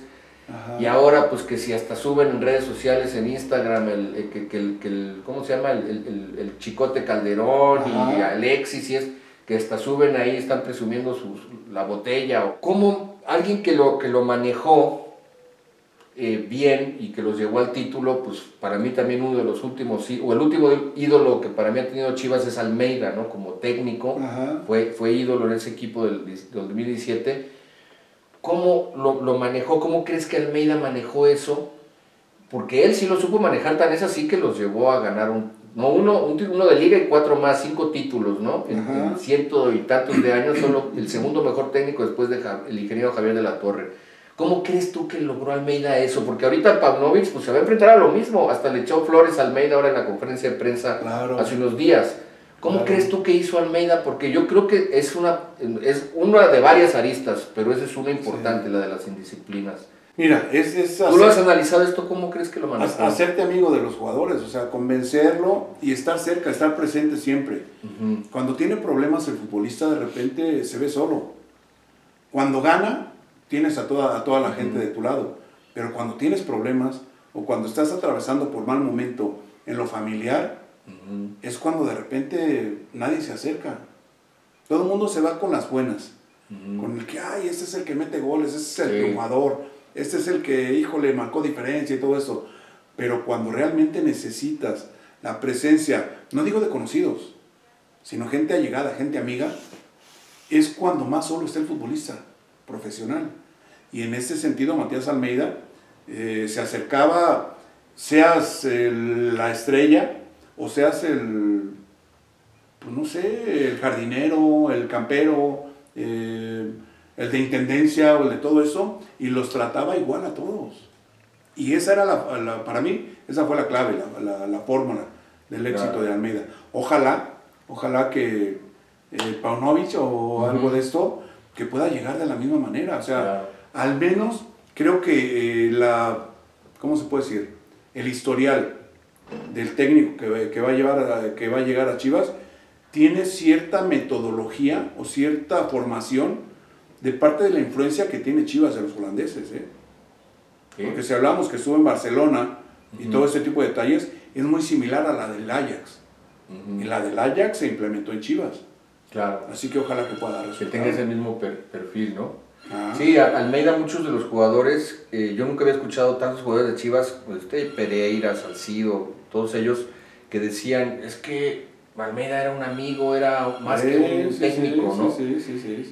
y ahora pues que si hasta suben en redes sociales, en Instagram, el, que, el, ¿cómo se llama? El, Chicote Calderón y Alexis y es que hasta suben ahí, están presumiendo sus, la botella. ¿Cómo alguien que lo, que lo manejó eh, bien y que los llevó al título, pues para mí también uno de los últimos, o el último ídolo que para mí ha tenido Chivas es Almeida, ¿no? Como técnico, fue, fue ídolo en ese equipo del, 2017. ¿Cómo lo, lo, manejó? ¿Cómo crees que Almeida manejó eso? Porque él sí lo supo manejar, tan es así que los llevó a ganar un, no uno, un, uno de liga y cuatro más, cinco títulos, ¿no? En, ciento y tantos de años, solo el segundo mejor técnico después del el ingeniero Javier de la Torre ¿Cómo crees tú que logró Almeida eso? Porque ahorita Pavlovich pues, se va a enfrentar a lo mismo. Hasta le echó flores a Almeida ahora en la conferencia de prensa hace unos días. ¿Cómo crees tú que hizo Almeida? Porque yo creo que es una, es una de varias aristas, pero esa es una importante, la de las indisciplinas. Mira, es, es ¿Tú lo has analizado esto? ¿Cómo crees que lo manejó? Hacerte amigo de los jugadores, o sea, convencerlo y estar cerca, estar presente siempre. Cuando tiene problemas el futbolista de repente se ve solo. Cuando gana, tienes a toda, a toda la gente de tu lado. Pero cuando tienes problemas o cuando estás atravesando por mal momento en lo familiar, es cuando de repente nadie se acerca. Todo el mundo se va con las buenas. Con el que, ay, este es el que mete goles, este es el jugador, este es el que, híjole, marcó diferencia y todo eso. Pero cuando realmente necesitas la presencia, no digo de conocidos, sino gente allegada, gente amiga, es cuando más solo está el futbolista profesional. Y en ese sentido, Matías Almeida eh, se acercaba, seas la estrella o seas el, pues no sé, el jardinero, el campero, eh, el de intendencia o el de todo eso, y los trataba igual a todos. Y esa era la, para mí, esa fue la clave, la, fórmula del éxito de Almeida. Ojalá, ojalá que eh, Paunovic o algo de esto, que pueda llegar de la misma manera. O sea, al menos creo que eh, la, ¿cómo se puede decir? El historial del técnico que, que, va a llevar que va a llegar a Chivas tiene cierta metodología o cierta formación de parte de la influencia que tiene Chivas de los holandeses. ¿eh? Porque si hablamos que estuvo en Barcelona y todo ese tipo de detalles, es muy similar a la del Ajax. Y la del Ajax se implementó en Chivas. Claro. Así que ojalá que pueda resultar. Que tenga ese mismo perfil, ¿no? Ah. Sí, Almeida, muchos de los jugadores, eh, yo nunca había escuchado tantos jugadores de Chivas, este, Pereira, Salcido, todos ellos, que decían, es que Almeida era un amigo, era más que un técnico, ¿no?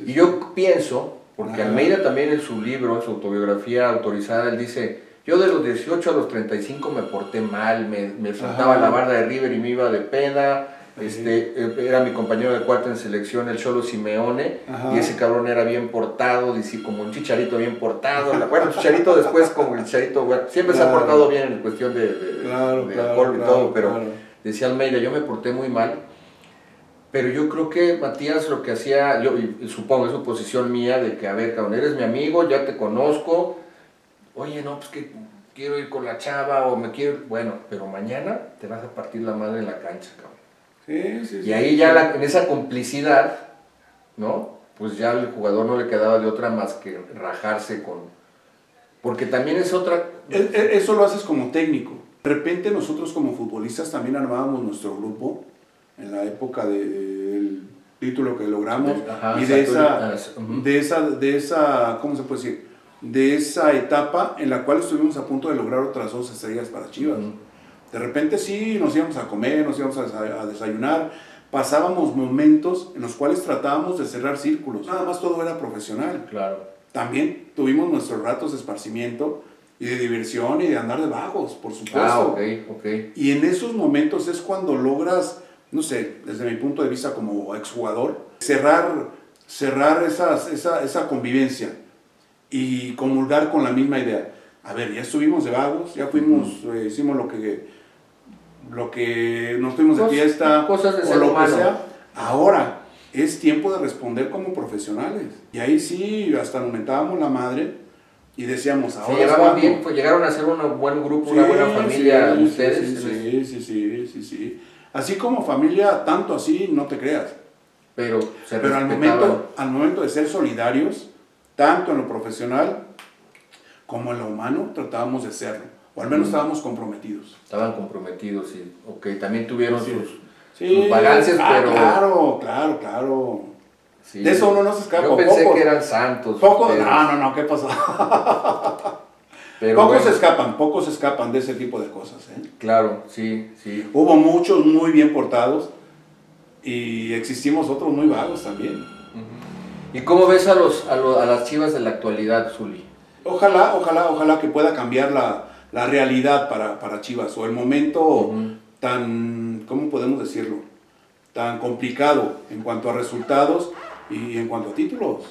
y yo pienso, porque Almeida también en su libro, en su autobiografía autorizada, él dice, yo de los 18 a los 35 me porté mal, me, me saltaba la barda de River y me iba de peda, este, eh, era mi compañero de cuarto en selección, el Cholo Simeone, y ese cabrón era bien portado, dice, como un chicharito bien portado. Bueno, chicharito después como el chicharito, siempre se ha portado bien en cuestión de, de, alcohol y todo, pero decía Almeida, yo me porté muy mal, pero yo creo que Matías lo que hacía, yo supongo es su posición mía, de que, a ver, cabrón, eres mi amigo, ya te conozco, oye, no, pues que quiero ir con la chava o me quiero, bueno, pero mañana te vas a partir la madre en la cancha, cabrón y ahí ya en esa complicidad, ¿no? Pues ya al jugador no le quedaba de otra más que rajarse con... Porque también es otra... E, e, eso lo haces como técnico. De repente nosotros como futbolistas también armábamos nuestro grupo en la época del título que logramos y de esa, de esa, de esa, ¿cómo se puede decir? De esa etapa en la cual estuvimos a punto de lograr otras dos estrellas para Chivas. De repente sí, nos íbamos a comer, nos íbamos a desayunar, pasábamos momentos en los cuales tratábamos de cerrar círculos. Nada más todo era profesional. Claro. También tuvimos nuestros ratos de esparcimiento y de diversión y de andar de vagos, por supuesto. Ah, ok, ok. Y en esos momentos es cuando logras, no sé, desde mi punto de vista como exjugador, cerrar, cerrar esas, esa, esa convivencia y comulgar con la misma idea. A ver, ya estuvimos de vagos, ya fuimos, eh, hicimos lo que lo que nos tuvimos de fiesta, cosas de o lo que sea. Ahora es tiempo de responder como profesionales. Y ahí sí, hasta nos mentábamos la madre y decíamos, ahora. Se llevaban bien, pues llegaron a ser un buen grupo, una buena familia sí, ustedes. Sí, sí, sí, sí, sí. Así como familia, tanto así, no te creas. Pero, se Pero al momento, al momento de ser solidarios, tanto en lo profesional como en lo humano, tratábamos de serlo. O al menos estábamos comprometidos. Estaban comprometidos y, ok, también tuvieron Sí. sus, Sí, sus vagancias, ah, pero... Claro, claro, claro. sí. De eso uno no se escapa. Yo pensé Pocos- que eran santos. Pocos, pero- no, no, no, ¿qué pasó? pero pocos bueno, escapan, pocos escapan de ese tipo de cosas. ¿eh? Claro, sí, sí. Hubo muchos muy bien portados y existimos otros muy vagos también. ¿Y cómo ves a, los, a, lo- a las chivas de la actualidad, Zuli? Ojalá, ojalá, ojalá que pueda cambiar la, la realidad para, para Chivas o el momento tan, ¿cómo podemos decirlo? Tan complicado en cuanto a resultados y en cuanto a títulos.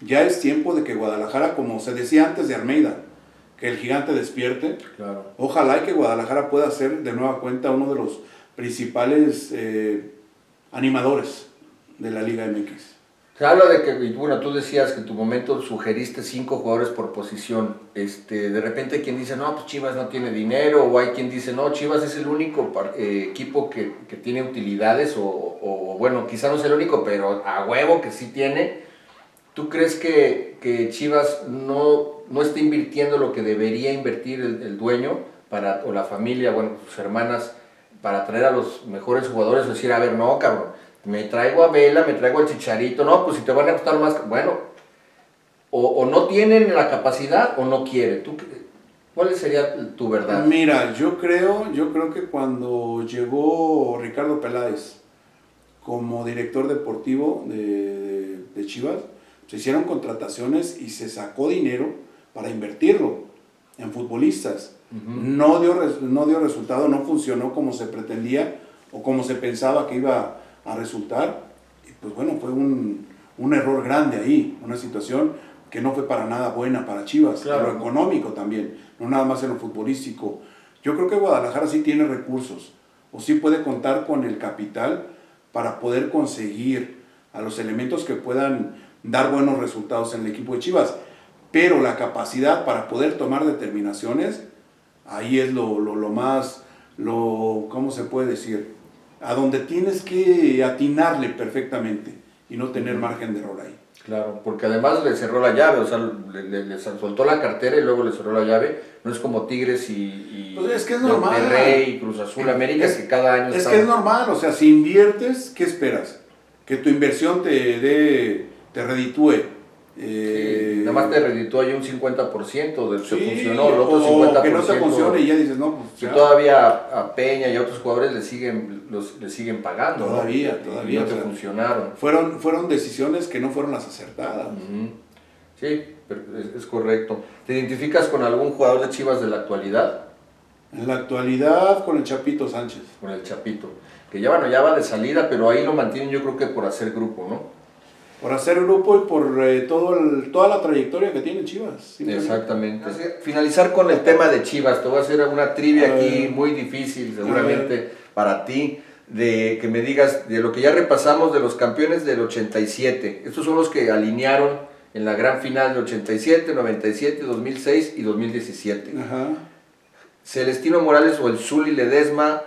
Ya es tiempo de que Guadalajara, como se decía antes de Almeida, que el gigante despierte. Claro. Ojalá y que Guadalajara pueda ser de nueva cuenta uno de los principales eh, animadores de la Liga MX. Se habla de que, bueno, tú decías que en tu momento sugeriste cinco jugadores por posición. Este, de repente hay quien dice, no, pues Chivas no tiene dinero, o hay quien dice, no, Chivas es el único eh, equipo que, que tiene utilidades, o, o, bueno, quizá no es el único, pero a huevo que sí tiene. ¿Tú crees que, que Chivas no, no está invirtiendo lo que debería invertir el, el dueño para, o la familia, bueno, sus hermanas, para traer a los mejores jugadores? O decir, a ver, no, cabrón, me traigo a Vela, me traigo al Chicharito, no, pues si te van a costar más, bueno, o, o no tienen la capacidad o no quieren. ¿Tú, ¿Cuál sería tu verdad? Mira, yo creo, yo creo que cuando llegó Ricardo Peláez como director deportivo de, de- de Chivas, se hicieron contrataciones y se sacó dinero para invertirlo en futbolistas. No, dio, no dio resultado, no funcionó como se pretendía o como se pensaba que iba a resultar. Y pues bueno, fue un, un error grande ahí, una situación que no fue para nada buena para Chivas, Claro. en lo económico también, no nada más en lo futbolístico. Yo creo que Guadalajara sí tiene recursos o sí puede contar con el capital para poder conseguir a los elementos que puedan dar buenos resultados en el equipo de Chivas. Pero la capacidad para poder tomar determinaciones, ahí es lo, lo, lo más, lo, ¿cómo se puede decir? A donde tienes que atinarle perfectamente y no tener margen de error ahí. Claro, porque además le cerró la llave, o sea, le, le- le soltó la cartera y luego le cerró la llave. No es como Tigres y, y Pues es que es normal. Monterrey, Cruz Azul, América, Es- que cada año Es están- que es normal, o sea, si inviertes, ¿qué esperas? Que tu inversión te dé, te reditúe. Eh, Sí, nada más te reditó ahí un 50% del que sí, funcionó, el otro o 50%. que no te funcione y ya dices, no, pues que ya. todavía a Peña y a otros jugadores le siguen, los, le siguen pagando. ¿no? Todavía, Y todavía, no te o sea. funcionaron. Fueron, fueron decisiones que no fueron las acertadas. Sí, pero es, es correcto. ¿Te identificas con algún jugador de Chivas de la actualidad? En la actualidad, con el Chapito Sánchez. Con el Chapito. Que ya, bueno, ya va de salida, pero ahí lo mantienen yo creo que por hacer grupo, ¿no? Por hacer grupo y por eh, todo el- toda la trayectoria que tiene Chivas. Exactamente. Finalizar con el tema de Chivas. Te voy a hacer una trivia aquí muy difícil, seguramente para ti, de que me digas de lo que ya repasamos de los campeones del 87. Estos son los que alinearon en la gran final del 87, 97, 2006 y 2017. Ajá. Celestino Morales o el Zuli Ledesma,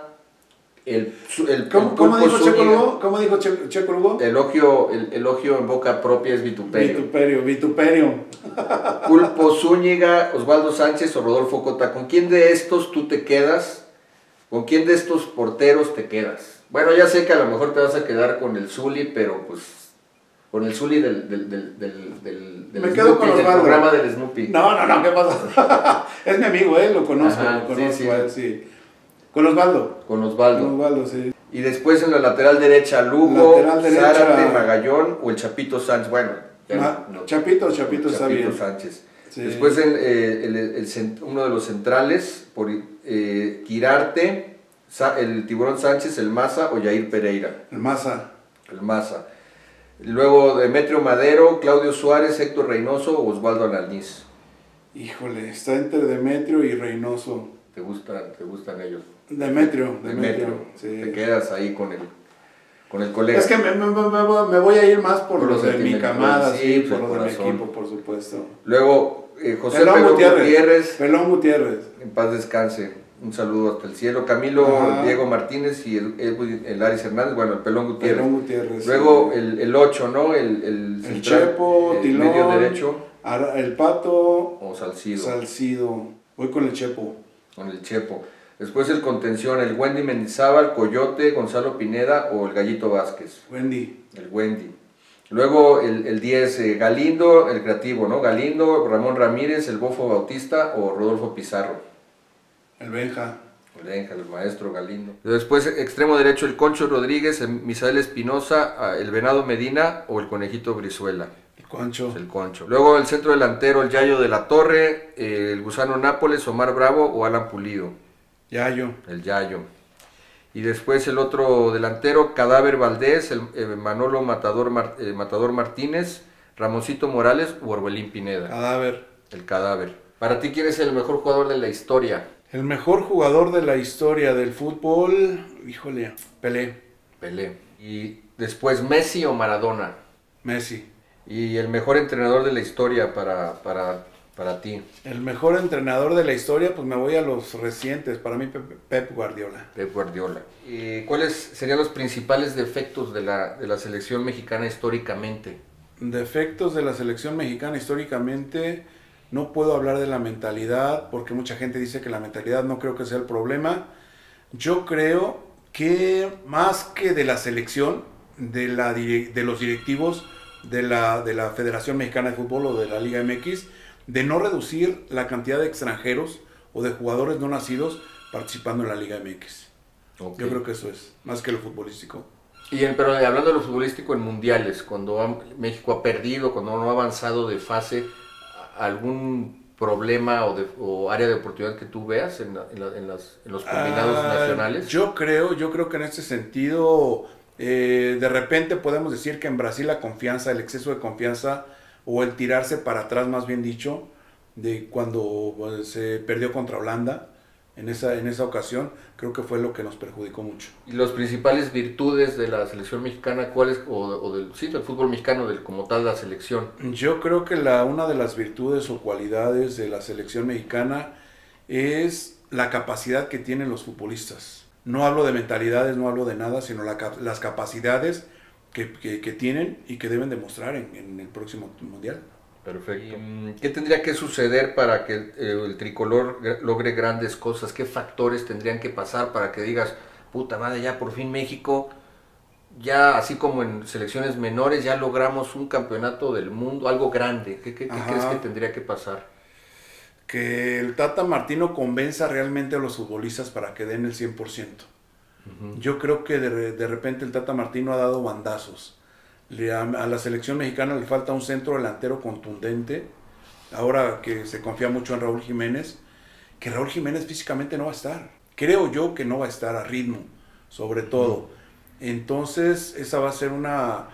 el, el, el ¿Cómo, Pulpo dijo Checo Zúñiga. Lugo? ¿Cómo dijo Che- Checo Lugo? Elogio, el elogio en boca propia es vituperio. Vituperio, vituperio. Pulpo Zúñiga, Osvaldo Sánchez o Rodolfo Cota. ¿Con quién de estos tú te quedas? ¿Con quién de estos porteros te quedas? Bueno, ya sé que a lo mejor te vas a quedar con el Zuli, pero pues con el Zuli del, del, del, del, del, del Me quedo con del Osvaldo. programa del Snoopy. No, no, no, ¿qué pasa? es mi amigo, ¿eh? Lo conozco, Ajá, lo conozco, sí. Con Osvaldo. Con Con Osvaldo. Osvaldo, sí. Y después en la lateral derecha, Lugo, Lateral derecha. Zárate, Magallón o el Chapito Sánchez. Bueno, ya Ma- no- Chapito, Chapito está Chapito bien. Sánchez. Sí. Después eh, el- el cent- uno de los centrales, por eh, Quirarte, el Tiburón Sánchez, el Maza o Jair Pereira, El Maza. el Maza. Luego Demetrio Madero, Claudio Suárez, Héctor Reynoso o Osvaldo Alaniz. Híjole, está entre Demetrio y Reynoso. ¿Te gustan, te gustan ellos? Demetrio, Demetrio. Sí. Te quedas ahí con el, con el colega. Es que me, me- me- voy a ir más por, Por los los de mi camada, sí, por los de mi equipo, por supuesto. Luego eh, José Pelón Pelón Gutiérrez. Gutiérrez, Pelón Gutiérrez. en paz descanse. Un saludo hasta el cielo. Camilo Diego Martínez y el, el, Aris Hernández, bueno, el Pelón Gutiérrez. Pelón Gutiérrez Luego el, el 8, ¿no? El, el, el Chepo, el medio derecho. El Pato. O Salcido. Salcido. Voy con el Chepo. Con el Chepo. Después el contención, el Wendy Mendizábal, Coyote, Gonzalo Pineda o el Gallito Vázquez. Wendy. El Wendy. Luego el, 10, eh, Galindo, el creativo, ¿no? Galindo, Ramón Ramírez, el Bofo Bautista o Rodolfo Pizarro. El Benja. El Benja, el maestro Galindo. Después, extremo derecho, el Concho Rodríguez, el Misael Espinosa, ah, el Venado Medina o el Conejito Brizuela. El Concho. El Concho. Luego el centro delantero, el Yayo de la Torre, el Gusano Nápoles, Omar Bravo o Alan Pulido. Yayo. El Yayo. Y después el otro delantero, Cadáver Valdés, el, eh, Manolo Matador, eh, Matador Martínez, Ramoncito Morales o Orbelín Pineda. Cadáver. El cadáver. Para ti, ¿quién es el mejor jugador de la historia? El mejor jugador de la historia del fútbol, híjole, Pelé. Pelé. Y después, ¿Messi o Maradona? Messi. Y el mejor entrenador de la historia para, para para ti? El mejor entrenador de la historia, pues me voy a los recientes. Para mí, Pep Guardiola. Pep Guardiola. ¿Y cuáles serían los principales defectos de la, de la selección mexicana históricamente? Defectos de la selección mexicana históricamente, no puedo hablar de la mentalidad, porque mucha gente dice que la mentalidad no creo que sea el problema. Yo creo que más que de la selección, de, la, de los directivos de la, de la Federación Mexicana de Fútbol o de la Liga MX, de no reducir la cantidad de extranjeros o de jugadores no nacidos participando en la Liga MX. Yo creo que eso es, más que lo futbolístico. Y pero hablando de lo futbolístico en mundiales, cuando México ha perdido, cuando no ha avanzado de fase, ¿algún problema o, de, área de oportunidad que tú veas en, los combinados ah, nacionales? Yo creo, yo creo que en este sentido, eh, de repente podemos decir que en Brasil la confianza, el exceso de confianza o el tirarse para atrás, más bien dicho, de cuando pues, se perdió contra Holanda. En esa, en esa ocasión creo que fue lo que nos perjudicó mucho. ¿Y las principales virtudes de la selección mexicana, cuáles, o, del, sí, del fútbol mexicano, del, como tal la selección? Yo creo que la, una de las virtudes o cualidades de la selección mexicana es la capacidad que tienen los futbolistas. No hablo de mentalidades, no hablo de nada, sino las capacidades que, tienen y que deben demostrar en, en el próximo mundial. Perfecto. Mm, ¿Qué tendría que suceder para que eh, el, tricolor logre grandes cosas? ¿Qué factores tendrían que pasar para que digas, puta madre, ya por fin México, ya así como en selecciones menores, ya logramos un campeonato del mundo, algo grande? ¿Qué, qué crees que tendría que pasar? Que el Tata Martino convenza realmente a los futbolistas para que den el 100%. Yo creo que de, repente el Tata Martino ha dado bandazos. a, la selección mexicana le falta un centro delantero contundente. Ahora que se confía mucho en Raúl Jiménez, que Raúl Jiménez físicamente no va a estar. Creo yo que no va a estar a ritmo, sobre todo. Entonces, esa va a ser una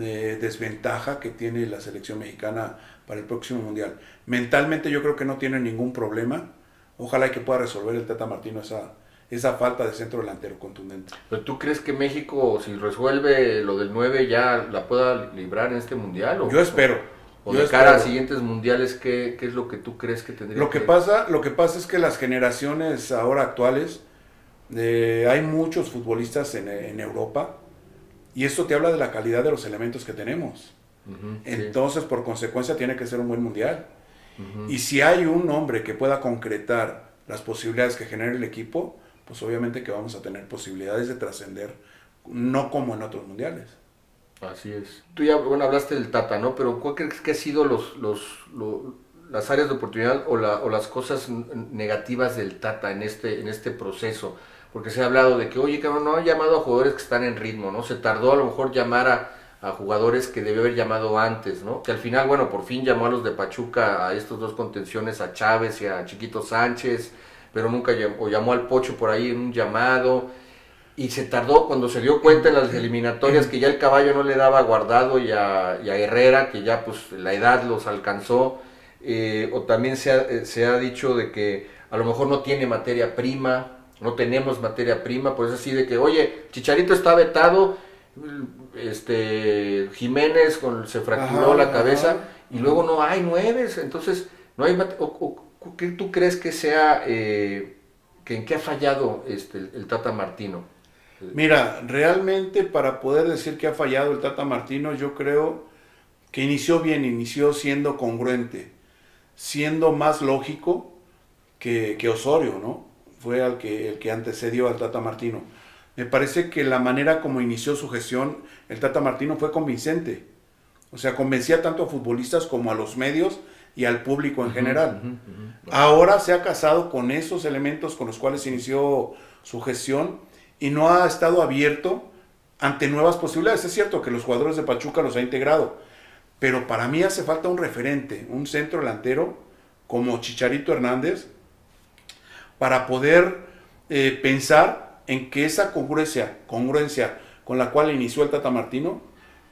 eh, desventaja que tiene la selección mexicana para el próximo mundial. Mentalmente yo creo que no tiene ningún problema. Ojalá que pueda resolver el Tata Martino esa, esa falta de centro delantero contundente. ¿Pero tú crees que México, si resuelve lo del 9, ya la pueda librar en este mundial? O, Yo espero. O, de cara a siguientes mundiales, ¿qué, ¿qué, es lo que tú crees que tendría lo que, Pasa, lo que pasa es que las generaciones ahora actuales, eh, hay muchos futbolistas en, en, Europa, y esto te habla de la calidad de los elementos que tenemos. Entonces, por consecuencia, tiene que ser un buen mundial. Y si hay un hombre que pueda concretar las posibilidades que genere el equipo, pues obviamente que vamos a tener posibilidades de trascender, no como en otros mundiales. Así es. Tú ya, bueno, hablaste del Tata, ¿no? Pero ¿cuál crees que ha sido los, los, las áreas de oportunidad o, la, o, las cosas negativas del Tata en este, en este proceso? Porque se ha hablado de que, oye, cabrón, no ha llamado a jugadores que están en ritmo, ¿no? Se tardó a lo mejor llamar a, a jugadores que debió haber llamado antes, ¿no? Que al final, bueno, por fin llamó a los de Pachuca, a estos dos contenciones, a Chávez y a Chiquito Sánchez, pero nunca llamó, o llamó al Pocho por ahí en un llamado y se tardó cuando se dio cuenta en las eliminatorias que ya el caballo no le daba guardado y a, Herrera, que ya pues la edad los alcanzó, eh, o también se ha, eh, se ha, dicho de que a lo mejor no tiene materia prima, no tenemos materia prima, pues así de que, oye, Chicharito está vetado, este Jiménez con, se fracturó la cabeza y luego no hay nueve, entonces no hay o, ¿qué tú crees que sea, eh, ¿Que ¿En qué ha fallado este, el, Tata Martino? Mira, realmente para poder decir que ha fallado el Tata Martino, yo creo que inició bien, inició siendo congruente, siendo más lógico que, que Osorio, ¿no? Fue el que, el que antecedió al Tata Martino. Me parece que la manera como inició su gestión el Tata Martino fue convincente. O sea, convencía tanto a futbolistas como a los medios y al público en general. Ahora se ha casado con esos elementos con los cuales inició su gestión y no ha estado abierto ante nuevas posibilidades. Es cierto que los jugadores de Pachuca los ha integrado, pero para mí hace falta un referente, un centro delantero como Chicharito Hernández, para poder eh, pensar en que esa congruencia, congruencia con la cual inició el Tata Martino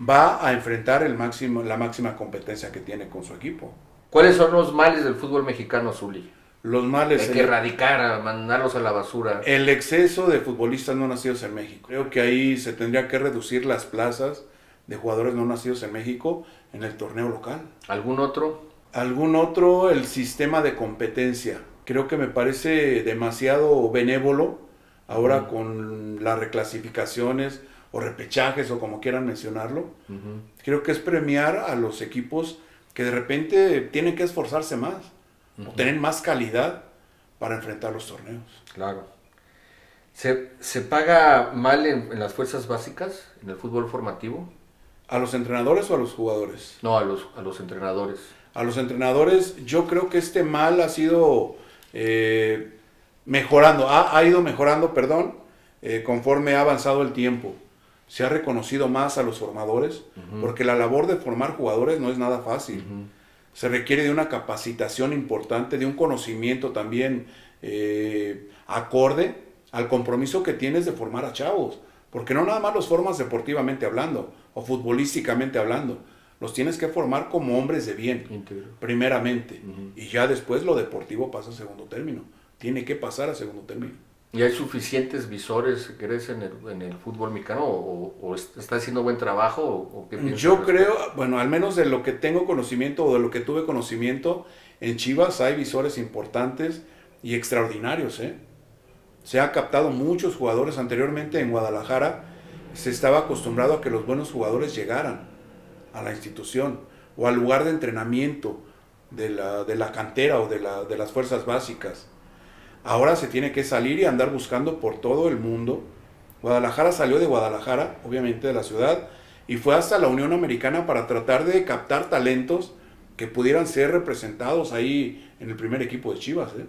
va a enfrentar el máximo, la máxima competencia que tiene con su equipo. ¿Cuáles son los males del fútbol mexicano, Zuli? Los males. Hay que erradicar, a mandarlos a la basura. El exceso de futbolistas no nacidos en México. Creo que ahí se tendría que reducir las plazas de jugadores no nacidos en México en el torneo local. ¿Algún otro? Algún otro, el sistema de competencia. Creo que me parece demasiado benévolo ahora con las reclasificaciones o repechajes o como quieran mencionarlo. Creo que es premiar a los equipos que de repente tienen que esforzarse más o tener más calidad para enfrentar los torneos. Claro. ¿Se, se paga mal en, las fuerzas básicas, en el fútbol formativo? ¿A los entrenadores o a los jugadores? No, a los, a los entrenadores. A los entrenadores, yo creo que este mal ha sido eh, mejorando, ha, ha, ido mejorando, perdón, eh, conforme ha avanzado el tiempo se ha reconocido más a los formadores, porque la labor de formar jugadores no es nada fácil. Se requiere de una capacitación importante, de un conocimiento también eh, acorde al compromiso que tienes de formar a chavos. Porque no nada más los formas deportivamente hablando o futbolísticamente hablando, los tienes que formar como hombres de bien, primeramente. Y ya después lo deportivo pasa a segundo término. Tiene que pasar a segundo término. ¿Y hay suficientes visores, crees, en el, en el fútbol mexicano? ¿O, está haciendo buen trabajo? O, Yo creo, bueno, al menos de lo que tengo conocimiento o de lo que tuve conocimiento, en Chivas hay visores importantes y extraordinarios. ¿eh? Se ha captado muchos jugadores anteriormente en Guadalajara. Se estaba acostumbrado a que los buenos jugadores llegaran a la institución o al lugar de entrenamiento de la, de la cantera o de, la, de las fuerzas básicas Ahora se tiene que salir y andar buscando por todo el mundo. Guadalajara salió de Guadalajara, obviamente de la ciudad, y fue hasta la Unión Americana para tratar de captar talentos que pudieran ser representados ahí en el primer equipo de Chivas. ¿eh?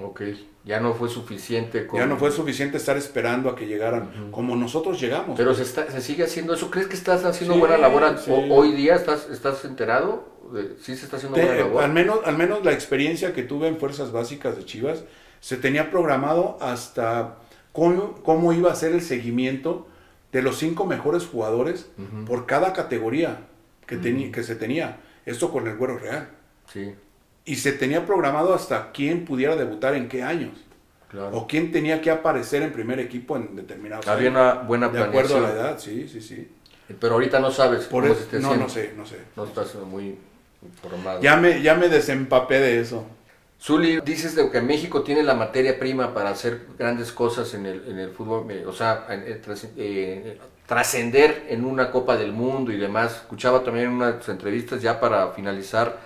Ok, ya no fue suficiente. Ya no fue suficiente estar esperando a que llegaran, como nosotros llegamos. Pero se, está, se sigue haciendo eso. ¿Crees que estás haciendo buena labor hoy día? ¿Estás, estás enterado? ¿Sí se está haciendo buena labor? Al menos, al menos la experiencia que tuve en Fuerzas Básicas de Chivas se tenía programado hasta cómo, iba a ser el seguimiento de los cinco mejores jugadores por cada categoría que, que se tenía. Esto con el Güero Real. Sí. Y se tenía programado hasta quién pudiera debutar en qué años. O quién tenía que aparecer en primer equipo en determinados Había una buena planeación. De acuerdo a la edad, sí, sí, sí. Pero ahorita no sabes Por cómo No, no sé, no sé. No estás muy informado. Ya me, ya me desempapé de eso. Zuli, dices de que México tiene la materia prima para hacer grandes cosas en el, en el fútbol, eh, o sea, eh, trascender en una Copa del Mundo y demás. Escuchaba también en unas entrevistas ya para finalizar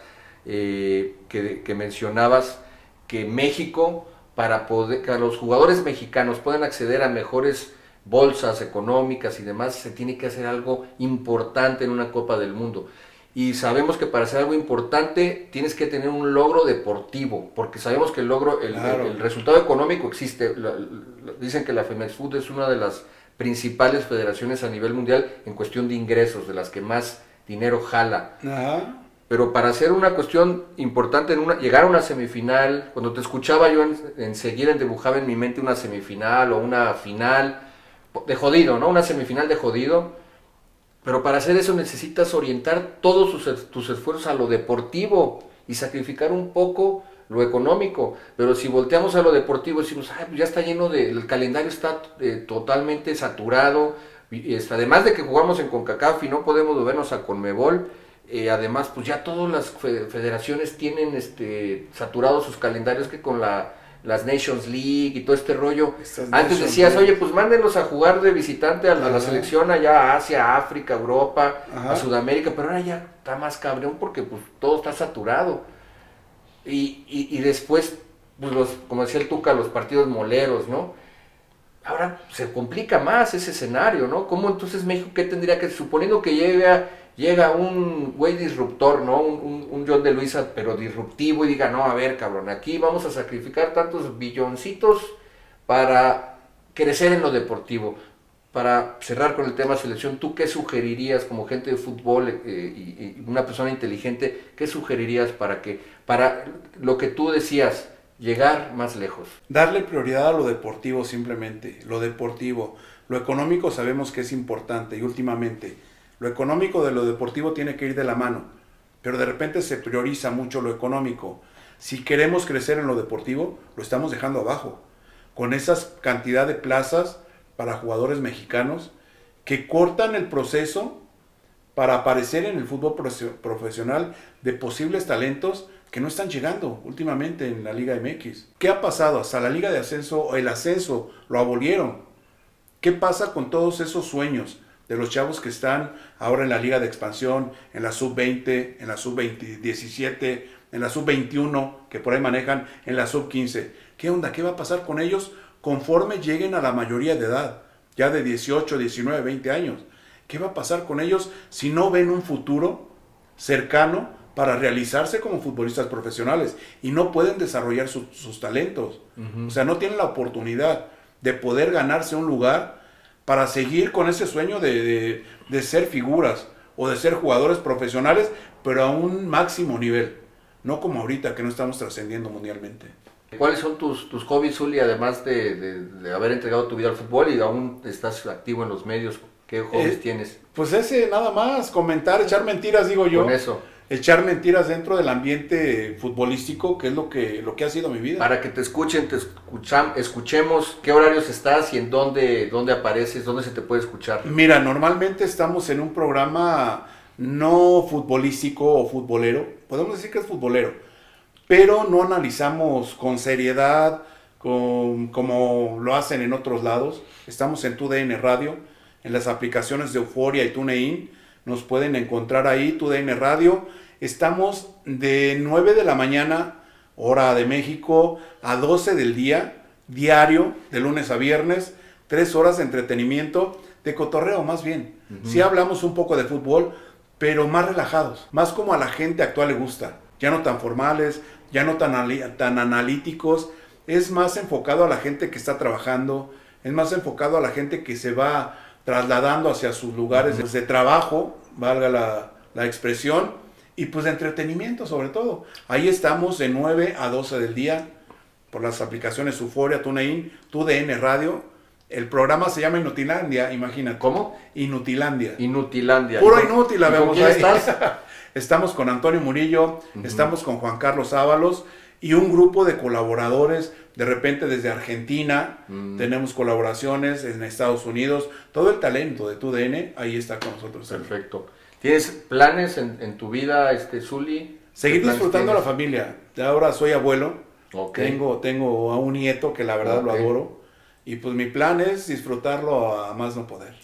eh, que, mencionabas que México, para poder, que los jugadores mexicanos puedan acceder a mejores bolsas económicas y demás, se tiene que hacer algo importante en una Copa del Mundo y sabemos que para hacer algo importante tienes que tener un logro deportivo, porque sabemos que el logro, el, resultado económico existe. dicen que la Food es una de las principales federaciones a nivel mundial en cuestión de ingresos, de las que más dinero jala. Pero para hacer una cuestión importante, en una, llegar a una semifinal, cuando te escuchaba yo enseguida dibujaba en mi mente una semifinal o una final de jodido, ¿no? Una semifinal de jodido pero para hacer eso necesitas orientar todos tus esfuerzos a lo deportivo y sacrificar un poco lo económico. Pero si volteamos a lo deportivo y decimos, Ay, pues ya está lleno de, el calendario está eh, totalmente saturado. Este, además de que jugamos en CONCACAF y no podemos movernos a CONMEBOL, eh, además pues ya todas las federaciones tienen este, saturados sus calendarios que con la las Nations League y todo este rollo. Antes decías, oye, pues mándenlos a jugar de visitante a, la selección allá a Asia, África, Europa, a Sudamérica, pero ahora ya está más cabrón porque pues todo está saturado. Y, y, después, pues los, como decía el Tuca, los partidos moleros, ¿no? Ahora se complica más ese escenario, ¿no? ¿Cómo entonces México, qué tendría que, suponiendo que llega, llega un güey disruptor, ¿no? Un, un, John de Luisa, pero disruptivo y diga, no, a ver, cabrón, aquí vamos a sacrificar tantos billoncitos para crecer en lo deportivo. Para cerrar con el tema selección, ¿tú qué sugerirías como gente de fútbol eh, y, y, una persona inteligente, qué sugerirías para que, para lo que tú decías, llegar más lejos. Darle prioridad a lo deportivo simplemente, lo deportivo. Lo económico sabemos que es importante y últimamente lo económico de lo deportivo tiene que ir de la mano, pero de repente se prioriza mucho lo económico. Si queremos crecer en lo deportivo, lo estamos dejando abajo. Con esas cantidad de plazas para jugadores mexicanos que cortan el proceso para aparecer en el fútbol profesional de posibles talentos que no están llegando últimamente en la Liga MX. ¿Qué ha pasado? Hasta la Liga de Ascenso, el ascenso, lo abolieron. ¿Qué pasa con todos esos sueños de los chavos que están ahora en la Liga de Expansión, en la Sub-20, en la Sub-17, en la Sub-21, que por ahí manejan, en la Sub-15? ¿Qué onda? ¿Qué va a pasar con ellos conforme lleguen a la mayoría de edad? Ya de 18, 19, 20 años. ¿Qué va a pasar con ellos si no ven un futuro cercano para realizarse como futbolistas profesionales y no pueden desarrollar sus talentos. O sea, no tienen la oportunidad de poder ganarse un lugar para seguir con ese sueño de, ser figuras o de ser jugadores profesionales, pero a un máximo nivel, no como ahorita que no estamos trascendiendo mundialmente. ¿Cuáles son tus, tus hobbies, Zuli, además de, haber entregado tu vida al fútbol y aún estás activo en los medios? ¿Qué hobbies eh, tienes? Pues ese, nada más, comentar, echar mentiras, digo yo. Con eso echar mentiras dentro del ambiente futbolístico, que es lo que, lo que ha sido mi vida. Para que te escuchen, te escucham, escuchemos qué horarios estás y en dónde, dónde apareces, dónde se te puede escuchar. Mira, normalmente estamos en un programa no futbolístico o futbolero, podemos decir que es futbolero, pero no analizamos con seriedad, con, como lo hacen en otros lados. Estamos en TUDN Radio, en las aplicaciones de Euforia y TuneIn nos pueden encontrar ahí, TUDN Radio. Estamos de 9 de la mañana, hora de México, a 12 del día, diario, de lunes a viernes, tres horas de entretenimiento, de cotorreo más bien. Sí hablamos un poco de fútbol, pero más relajados, más como a la gente actual le gusta. Ya no tan formales, ya no tan, tan analíticos, es más enfocado a la gente que está trabajando, es más enfocado a la gente que se va trasladando hacia sus lugares de trabajo, valga la, expresión, y pues de entretenimiento sobre todo. Ahí estamos de 9 a 12 del día por las aplicaciones Euforia, TuneIn, TUDN Radio. El programa se llama Inutilandia, imagínate. ¿Cómo? Inutilandia. Inutilandia. Puro inútil la vemos ahí. Estás? estamos con Antonio Murillo, estamos con Juan Carlos Ábalos y un grupo de colaboradores de repente desde Argentina mm. tenemos colaboraciones en Estados Unidos. Todo el talento de tu DN ahí está con nosotros. Perfecto. ¿Tienes planes en, tu vida, este Zuli? Seguir disfrutando a la familia. Ahora soy abuelo. Tengo, tengo a un nieto que la verdad lo adoro. Y pues mi plan es disfrutarlo a más no poder.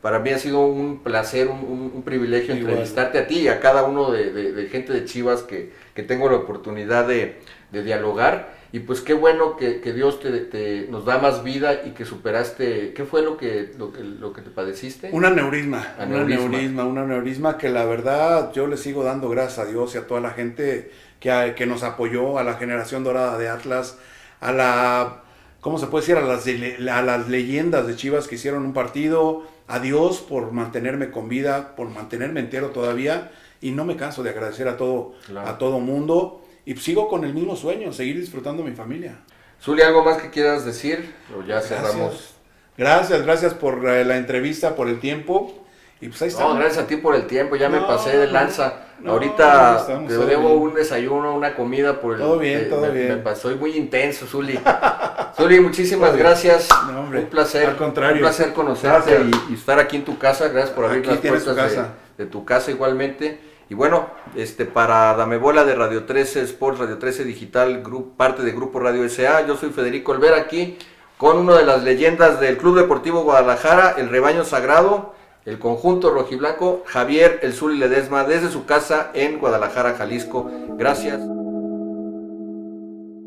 Para mí ha sido un placer, un, privilegio entrevistarte a ti y a cada uno de, gente de Chivas que, tengo la oportunidad de, de dialogar y pues qué bueno que, Dios te, nos da más vida y que superaste, ¿qué fue lo que, lo que, lo que te padeciste? Un aneurisma, un aneurisma, un aneurisma que la verdad yo le sigo dando gracias a Dios y a toda la gente que, que nos apoyó, a la generación dorada de Atlas, a la, ¿cómo se puede decir? A las, a las leyendas de Chivas que hicieron un partido, a Dios por mantenerme con vida, por mantenerme entero todavía. Y no me canso de agradecer a todo, a todo mundo y sigo con el mismo sueño, seguir disfrutando mi familia. Zuli, ¿algo más que quieras decir? O ya cerramos. Gracias, gracias por eh, la entrevista, por el tiempo. Y pues ahí está. No, gracias a ti por el tiempo, ya me pasé de lanza. Ahorita te debo un desayuno, una comida por el Todo bien, todo me, bien. Me muy intenso, Zuli. Zuli, muchísimas gracias. un placer. Al contrario. Un placer conocerte y, estar aquí en tu casa. Gracias por abrir las puertas de, de tu casa igualmente. Y bueno, este, para Dame Bola de Radio 13 Sports, Radio 13 Digital, parte de Grupo Radio SA, yo soy Federico Olvera aquí con una de las leyendas del Club Deportivo Guadalajara, el Rebaño Sagrado, el conjunto rojiblanco, Javier El Zuli Ledesma, desde su casa en Guadalajara, Jalisco. Gracias.